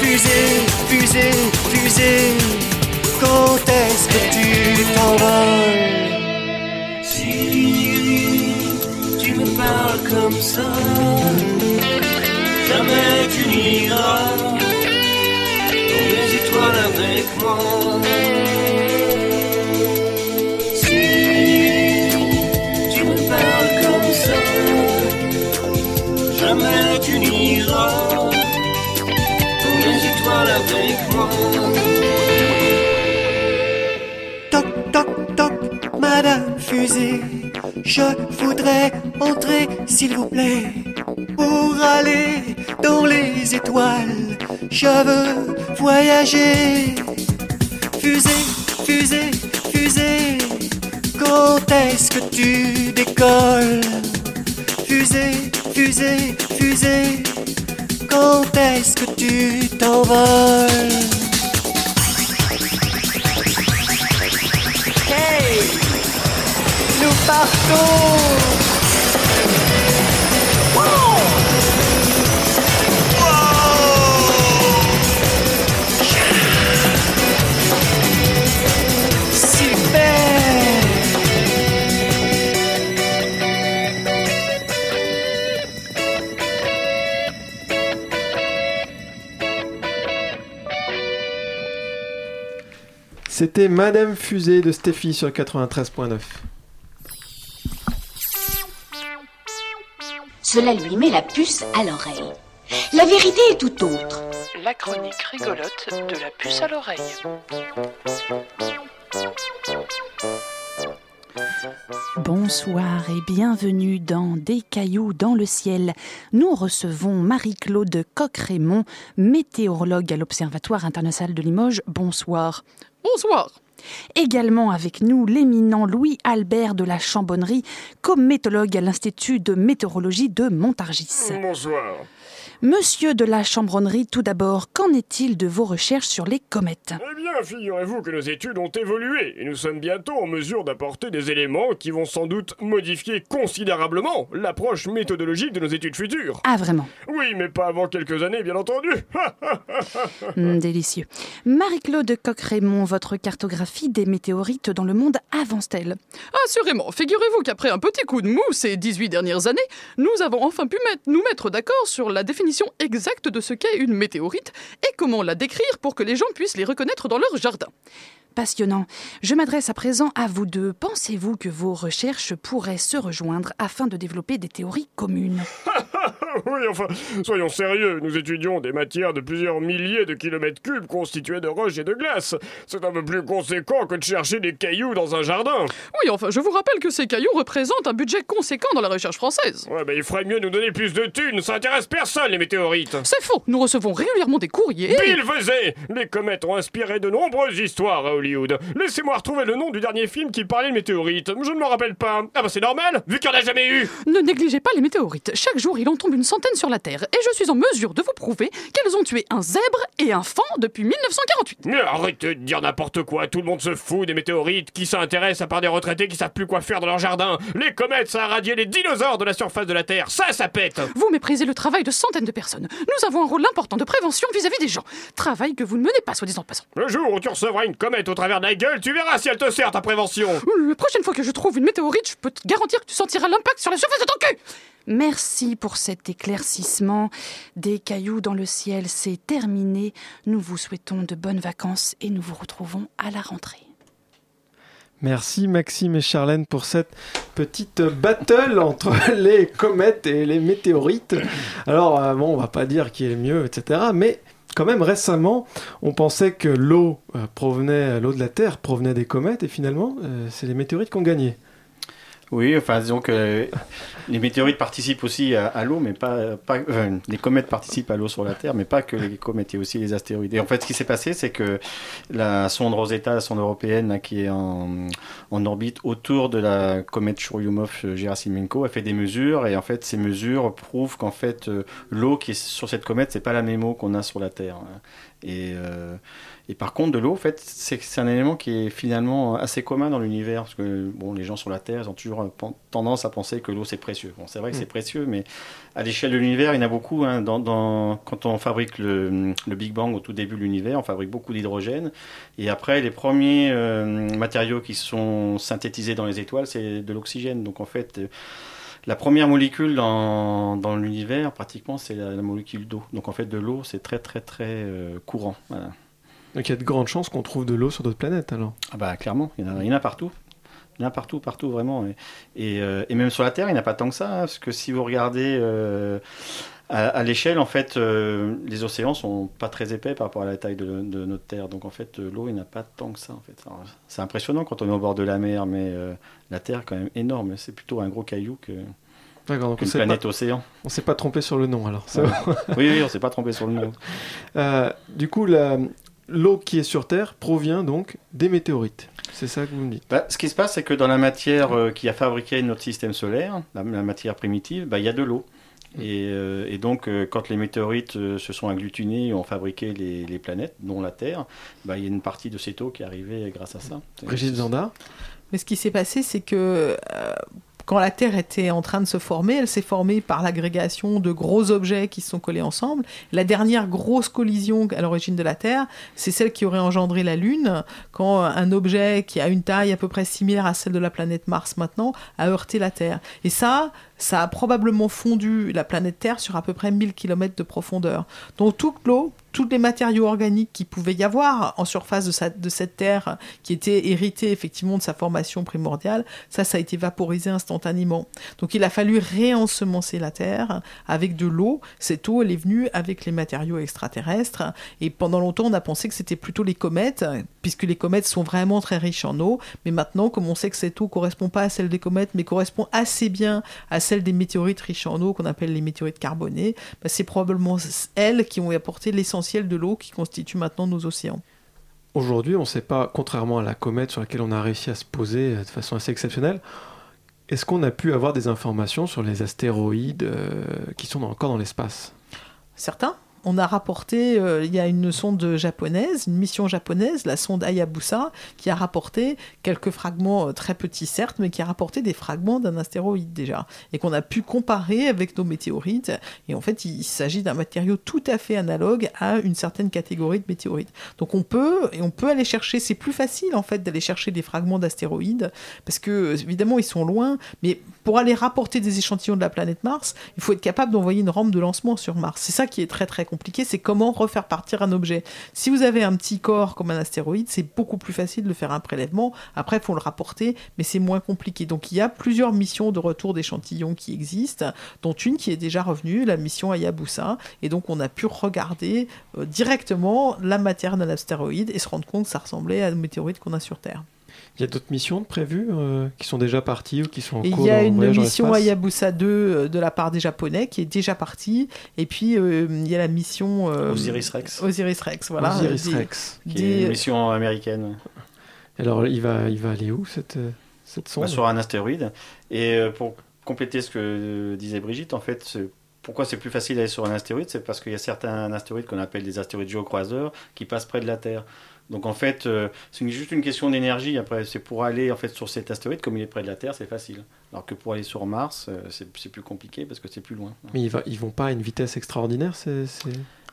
Fusée, fusée, fusée. Moi. Si tu me parles comme ça, jamais tu n'iras pour les étoiles avec moi. Toc, toc, toc, Madame Fusée, je voudrais entrer, s'il vous plaît, pour aller dans les étoiles. Je veux voyager. Fusée, fusée, fusée, quand est-ce que tu décolles? Fusée, fusée, fusée, quand est-ce que tu t'envoles? Hey! Nous partons C'était Madame Fusée de Steffi sur 93.9. Cela lui met la puce à l'oreille. La vérité est tout autre. La chronique rigolote de la puce à l'oreille. Bonsoir et bienvenue dans Des cailloux dans le ciel. Nous recevons Marie-Claude Coq-Raymond, météorologue à l'Observatoire international de Limoges. Bonsoir. Bonsoir. Également avec nous l'éminent Louis-Albert de la Chambonnerie, cométologue à l'Institut de météorologie de Montargis. Bonsoir. Monsieur de la Chambronnerie, tout d'abord, qu'en est-il de vos recherches sur les comètes? Eh bien, figurez-vous que nos études ont évolué et nous sommes bientôt en mesure d'apporter des éléments qui vont sans doute modifier considérablement l'approche méthodologique de nos études futures. Ah, vraiment? Oui, mais pas avant quelques années, bien entendu. Hum, délicieux. Marie-Claude Coq-Raymond, votre cartographie des météorites dans le monde avance-t-elle? Assurément. Figurez-vous qu'après un petit coup de mou ces 18 dernières années, nous avons enfin pu nous mettre d'accord sur la définition exacte de ce qu'est une météorite et comment la décrire pour que les gens puissent les reconnaître dans leur jardin. Passionnant. Je m'adresse à présent à vous deux. Pensez-vous que vos recherches pourraient se rejoindre afin de développer des théories communes? Oui, enfin, soyons sérieux, nous étudions des matières de plusieurs milliers de kilomètres cubes constituées de roches et de glace. C'est un peu plus conséquent que de chercher des cailloux dans un jardin. Oui, enfin, je vous rappelle que ces cailloux représentent un budget conséquent dans la recherche française. Ouais, bah il ferait mieux nous donner plus de thunes, ça intéresse personne les météorites. C'est faux, nous recevons régulièrement des courriers. Bill faisait Les comètes ont inspiré de nombreuses histoires à Laissez-moi retrouver le nom du dernier film qui parlait de météorites. Je ne me rappelle pas. Ah bah c'est normal, vu qu'il n'y en a jamais eu. Ne négligez pas les météorites. Chaque jour, il en tombe une centaine sur la Terre. Et je suis en mesure de vous prouver qu'elles ont tué un zèbre et un fan depuis 1948. Mais arrêtez de dire n'importe quoi, tout le monde se fout des météorites. Qui s'intéresse à part des retraités qui savent plus quoi faire dans leur jardin? Les comètes, ça a radié les dinosaures de la surface de la Terre. Ça, ça pète Vous méprisez le travail de centaines de personnes. Nous avons un rôle important de prévention vis-à-vis des gens. Travail que vous ne menez pas, soi disant passant. Le jour où tu recevras une comète au travers de la gueule, tu verras si elle te sert ta prévention. La prochaine fois que je trouve une météorite, je peux te garantir que tu sentiras l'impact sur la surface de ton cul. Merci pour cet éclaircissement. Des cailloux dans le ciel, c'est terminé. Nous vous souhaitons de bonnes vacances et nous vous retrouvons à la rentrée. Merci Maxime et Charlène pour cette petite battle entre les comètes et les météorites. Alors, euh, bon, on va pas dire qui est le mieux, etc. Mais quand même, récemment, on pensait que l'eau euh, provenait, de la Terre provenait des comètes et finalement, euh, c'est les météorites qui ont gagné. Oui, enfin, disons que les météorites participent aussi à, l'eau, mais pas. pas euh, les comètes participent à l'eau sur la Terre, mais pas que les comètes, a aussi les astéroïdes. Et en fait, ce qui s'est passé, c'est que la sonde Rosetta, la sonde européenne, qui est en, en orbite autour de la comète Churyumov-Gerasimenko, a fait des mesures, et en fait, ces mesures prouvent qu'en fait, euh, l'eau qui est sur cette comète, c'est pas la même eau qu'on a sur la Terre. Et. euh, et par contre, de l'eau, en fait, c'est un élément qui est finalement assez commun dans l'univers, parce que bon, les gens sur la Terre ils ont toujours euh, tendance à penser que l'eau c'est précieux. Bon, c'est vrai que Mm. c'est précieux, mais à l'échelle de l'univers, il y en a beaucoup. hein. dans, dans- quand on fabrique le, le Big Bang au tout début de l'univers, on fabrique beaucoup d'hydrogène, et après, les premiers euh, matériaux qui sont synthétisés dans les étoiles, c'est de l'oxygène. Donc en fait. euh, la première molécule dans, dans l'univers, pratiquement, c'est la, la molécule d'eau. Donc en fait, de l'eau, c'est très très très euh, courant. Voilà. Donc il y a de grandes chances qu'on trouve de l'eau sur d'autres planètes alors Ah bah clairement, il y en a, il y en a partout. Il y en a partout, partout vraiment. Et, et, euh, et même sur la Terre, il n'y en a pas tant que ça. hein, parce que si vous regardez euh, à, à l'échelle, en fait, euh, les océans sont pas très épais par rapport à la taille de, de notre Terre. Donc en fait, l'eau, il n'y en a pas tant que ça. En fait. C'est impressionnant quand on est au bord de la mer, mais la Terre est quand même énorme. C'est plutôt un gros caillou que D'accord, donc on qu'une s'est planète pas- océan. On s'est pas trompé sur le nom alors. Ouais. oui, oui, on s'est pas trompé sur le nom. Euh, du coup, la- l'eau qui est sur Terre provient donc des météorites. C'est ça que vous me dites. Bah, ce qui se passe, c'est que dans la matière euh, qui a fabriqué notre système solaire, la, la matière primitive, bah, il y a de l'eau. Et, euh, et donc, euh, quand les météorites euh, se sont agglutinés et ont fabriqué les, les planètes, dont la Terre, bah, il y a une partie de cette eau qui est arrivée grâce à ça. Brigitte Zanda? Mais ce qui s'est passé, c'est que euh, quand la Terre était en train de se former, elle s'est formée par l'agrégation de gros objets qui se sont collés ensemble. La dernière grosse collision à l'origine de la Terre, c'est celle qui aurait engendré la Lune, quand un objet qui a une taille à peu près similaire à celle de la planète Mars maintenant a heurté la Terre. Et ça, ça a probablement fondu la planète Terre sur à peu près 1000 km de profondeur. Donc toute l'eau, tous les matériaux organiques qui pouvaient y avoir en surface de, cette Terre, qui était héritée effectivement de sa formation primordiale, ça, ça a été vaporisé instantanément. Donc il a fallu réensemencer la Terre avec de l'eau. Cette eau, elle est venue avec les matériaux extraterrestres. Et pendant longtemps, on a pensé que c'était plutôt les comètes, puisque les comètes sont vraiment très riches en eau. Mais maintenant, comme on sait que cette eau correspond pas à celle des comètes, mais correspond assez bien à celle des météorites riches en eau, qu'on appelle les météorites carbonées, bah, c'est probablement elles qui ont apporté l'essentiel de l'eau qui constitue maintenant nos océans. Aujourd'hui, on ne sait pas, contrairement à la comète sur laquelle on a réussi à se poser euh, de façon assez exceptionnelle, est-ce qu'on a pu avoir des informations sur les astéroïdes euh, qui sont encore dans l'espace? Certains. On a rapporté, euh, il y a une sonde japonaise, une mission japonaise, la sonde Hayabusa, qui a rapporté quelques fragments euh, très petits certes, mais qui a rapporté des fragments d'un astéroïde déjà, et qu'on a pu comparer avec nos météorites. Et en fait, il, s'agit d'un matériau tout à fait analogue à une certaine catégorie de météorites. Donc on peut, et on peut aller chercher, c'est plus facile en fait d'aller chercher des fragments d'astéroïdes, parce que évidemment ils sont loin, mais pour aller rapporter des échantillons de la planète Mars, il faut être capable d'envoyer une rampe de lancement sur Mars. C'est ça qui est très très compliqué, c'est comment refaire partir un objet. Si vous avez un petit corps comme un astéroïde, c'est beaucoup plus facile de faire un prélèvement. Après, il faut le rapporter, mais c'est moins compliqué. Donc il y a plusieurs missions de retour d'échantillons qui existent, dont une qui est déjà revenue, la mission Hayabusa. Et donc on a pu regarder euh, directement la matière d'un astéroïde et se rendre compte que ça ressemblait à une météorite qu'on a sur Terre. Il y a d'autres missions prévues euh, qui sont déjà parties ou qui sont en Et cours il y a dans- une mission Hayabusa 2 euh, de la part des Japonais qui est déjà partie. Et puis euh, il y a la mission euh, Osiris Rex. Osiris Rex, voilà. Osiris Des- Rex. Qui des- est une mission américaine. Alors, il va, il va aller où cette, cette sonde Bah, sur un astéroïde. Et euh, pour compléter ce que disait Brigitte, en fait, pourquoi c'est plus facile d'aller sur un astéroïde? C'est parce qu'il y a certains astéroïdes qu'on appelle des astéroïdes géocroiseurs qui passent près de la Terre. Donc en fait, euh, c'est juste une question d'énergie. Après, c'est pour aller en fait sur cet astéroïde, comme il est près de la Terre, c'est facile. Alors que pour aller sur Mars, euh, c'est plus compliqué parce que c'est plus loin. Mais ils, va, ils vont pas à une vitesse extraordinaire c'est,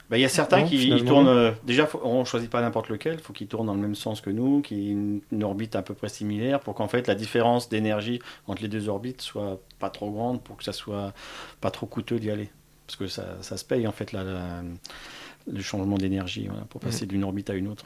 Bah, il y a certains Non, qui ils tournent. euh, déjà, faut- on choisit pas n'importe lequel. Il faut qu'ils tournent dans le même sens que nous, qu'il y ait une, une orbite à peu près similaire, pour qu'en fait la différence d'énergie entre les deux orbites soit pas trop grande, pour que ça soit pas trop coûteux d'y aller. Parce que ça, ça se paye en fait la- le changement d'énergie voilà, pour passer d'une orbite à une autre.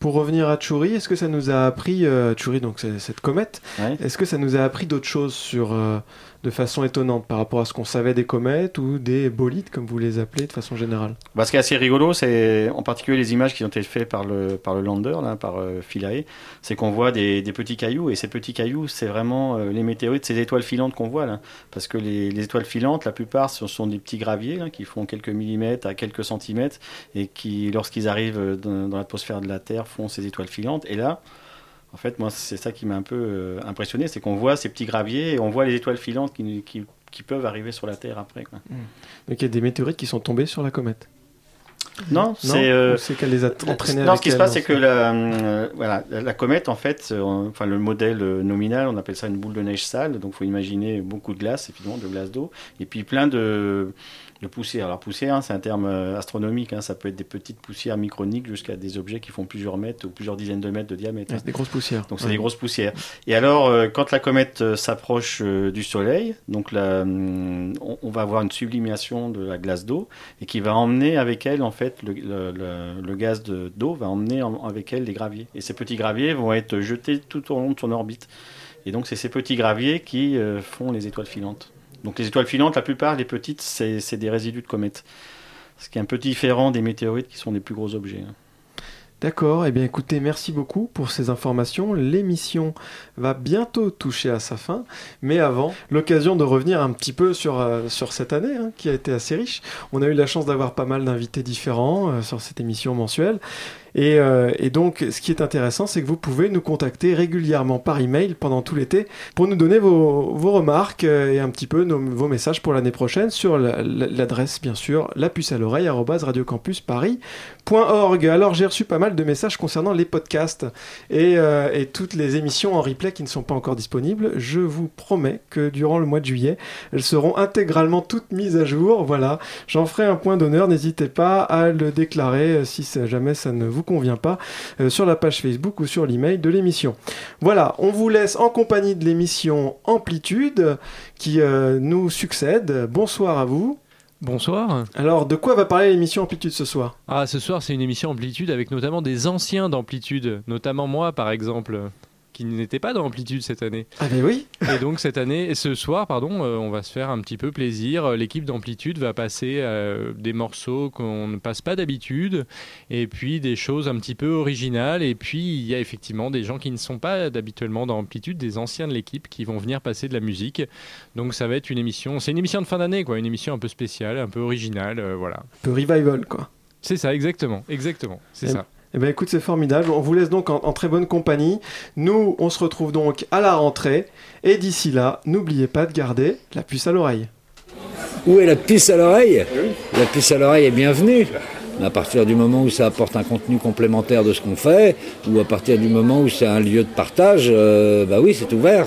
Pour revenir à Tchouri, est-ce que ça nous a appris, euh, Tchouri, donc cette comète, Ouais. est-ce que ça nous a appris d'autres choses sur, euh, de façon étonnante par rapport à ce qu'on savait des comètes ou des bolides, comme vous les appelez de façon générale? Bah, ce qui est assez rigolo, c'est en particulier les images qui ont été faites par le, par le lander, là, par euh, Philae, c'est qu'on voit des, des petits cailloux, et ces petits cailloux, c'est vraiment euh, les météorites, ces étoiles filantes qu'on voit là. Parce que les, les étoiles filantes, la plupart, ce sont des petits graviers là, qui font quelques millimètres à quelques centimètres, et qui, lorsqu'ils arrivent dans, dans l'atmosphère de la Terre, font ces étoiles filantes. Et là, en fait, moi, c'est ça qui m'a un peu euh, impressionné, c'est qu'on voit ces petits graviers, et on voit les étoiles filantes qui, qui, qui peuvent arriver sur la Terre après. Quoi. Donc il y a des météorites qui sont tombées sur la comète Non, c'est euh, qu'elle les a entraînés Non, avec ce qui se passe, c'est ce- que la, euh, voilà, la, la comète, en fait, euh, enfin le modèle nominal, on appelle ça une boule de neige sale. Donc, faut imaginer beaucoup de glace, évidemment, de glace d'eau, et puis plein de de poussière. Alors poussière, hein, c'est un terme euh, astronomique, hein. ça peut être des petites poussières microniques jusqu'à des objets qui font plusieurs mètres ou plusieurs dizaines de mètres de diamètre. C'est des grosses poussières. Donc c'est Ouais. des grosses poussières. Et alors, euh, quand la comète euh, s'approche euh, du Soleil, donc la, hum, on, on va avoir une sublimation de la glace d'eau et qui va emmener avec elle, en fait, le, le- le- le gaz de- d'eau va emmener en- avec elle des graviers. Et ces petits graviers vont être jetés tout au long de son orbite. Et donc c'est ces petits graviers qui font les étoiles filantes. Donc les étoiles filantes, la plupart, les petites, c'est des résidus de comètes. Ce qui est un peu différent des météorites qui sont des plus gros objets. hein. D'accord, eh bien écoutez, merci beaucoup pour ces informations. L'émission va bientôt toucher à sa fin, mais avant, l'occasion de revenir un petit peu sur, euh, sur cette année hein, qui a été assez riche. On a eu la chance d'avoir pas mal d'invités différents euh, sur cette émission mensuelle. Et, euh, et donc, ce qui est intéressant, c'est que vous pouvez nous contacter régulièrement par email pendant tout l'été pour nous donner vos, vos remarques euh, et un petit peu vos messages pour l'année prochaine sur la- la- l'adresse, bien sûr, la puce à l'oreille, radiocampusparis.org. Alors, j'ai reçu pas mal de messages concernant les podcasts et, euh, et toutes les émissions en replay qui ne sont pas encore disponibles. Je vous promets que durant le mois de juillet, elles seront intégralement toutes mises à jour. Voilà, j'en ferai un point d'honneur. N'hésitez pas à le déclarer euh, si jamais ça ne vous convient pas euh, sur la page Facebook ou sur l'email de l'émission. Voilà, on vous laisse en compagnie de l'émission Amplitude qui euh, nous succède. Bonsoir à vous. Bonsoir. Alors, de quoi va parler l'émission Amplitude ce soir? Ah, ce soir, c'est une émission Amplitude avec notamment des anciens d'Amplitude, notamment moi, par exemple, qui n'étais pas dans Amplitude cette année. Ah, mais oui Et donc, cette année, et ce soir, pardon, euh, on va se faire un petit peu plaisir. L'équipe d'Amplitude va passer euh, des morceaux qu'on ne passe pas d'habitude, et puis des choses un petit peu originales. Et puis, il y a effectivement des gens qui ne sont pas habituellement dans Amplitude, des anciens de l'équipe qui vont venir passer de la musique. Donc, ça va être une émission, c'est une émission de fin d'année, quoi, une émission un peu spéciale, un peu originale, euh, voilà. Un peu revival, quoi. C'est ça, exactement, exactement, c'est Eh- ça. Eh bien écoute, c'est formidable. On vous laisse donc en, en très bonne compagnie. Nous, on se retrouve donc à la rentrée. Et d'ici là, n'oubliez pas de garder la puce à l'oreille. Où est la puce à l'oreille La puce à l'oreille est bienvenue. Mais à partir du moment où ça apporte un contenu complémentaire de ce qu'on fait, ou à partir du moment où c'est un lieu de partage, euh, bah oui, c'est ouvert.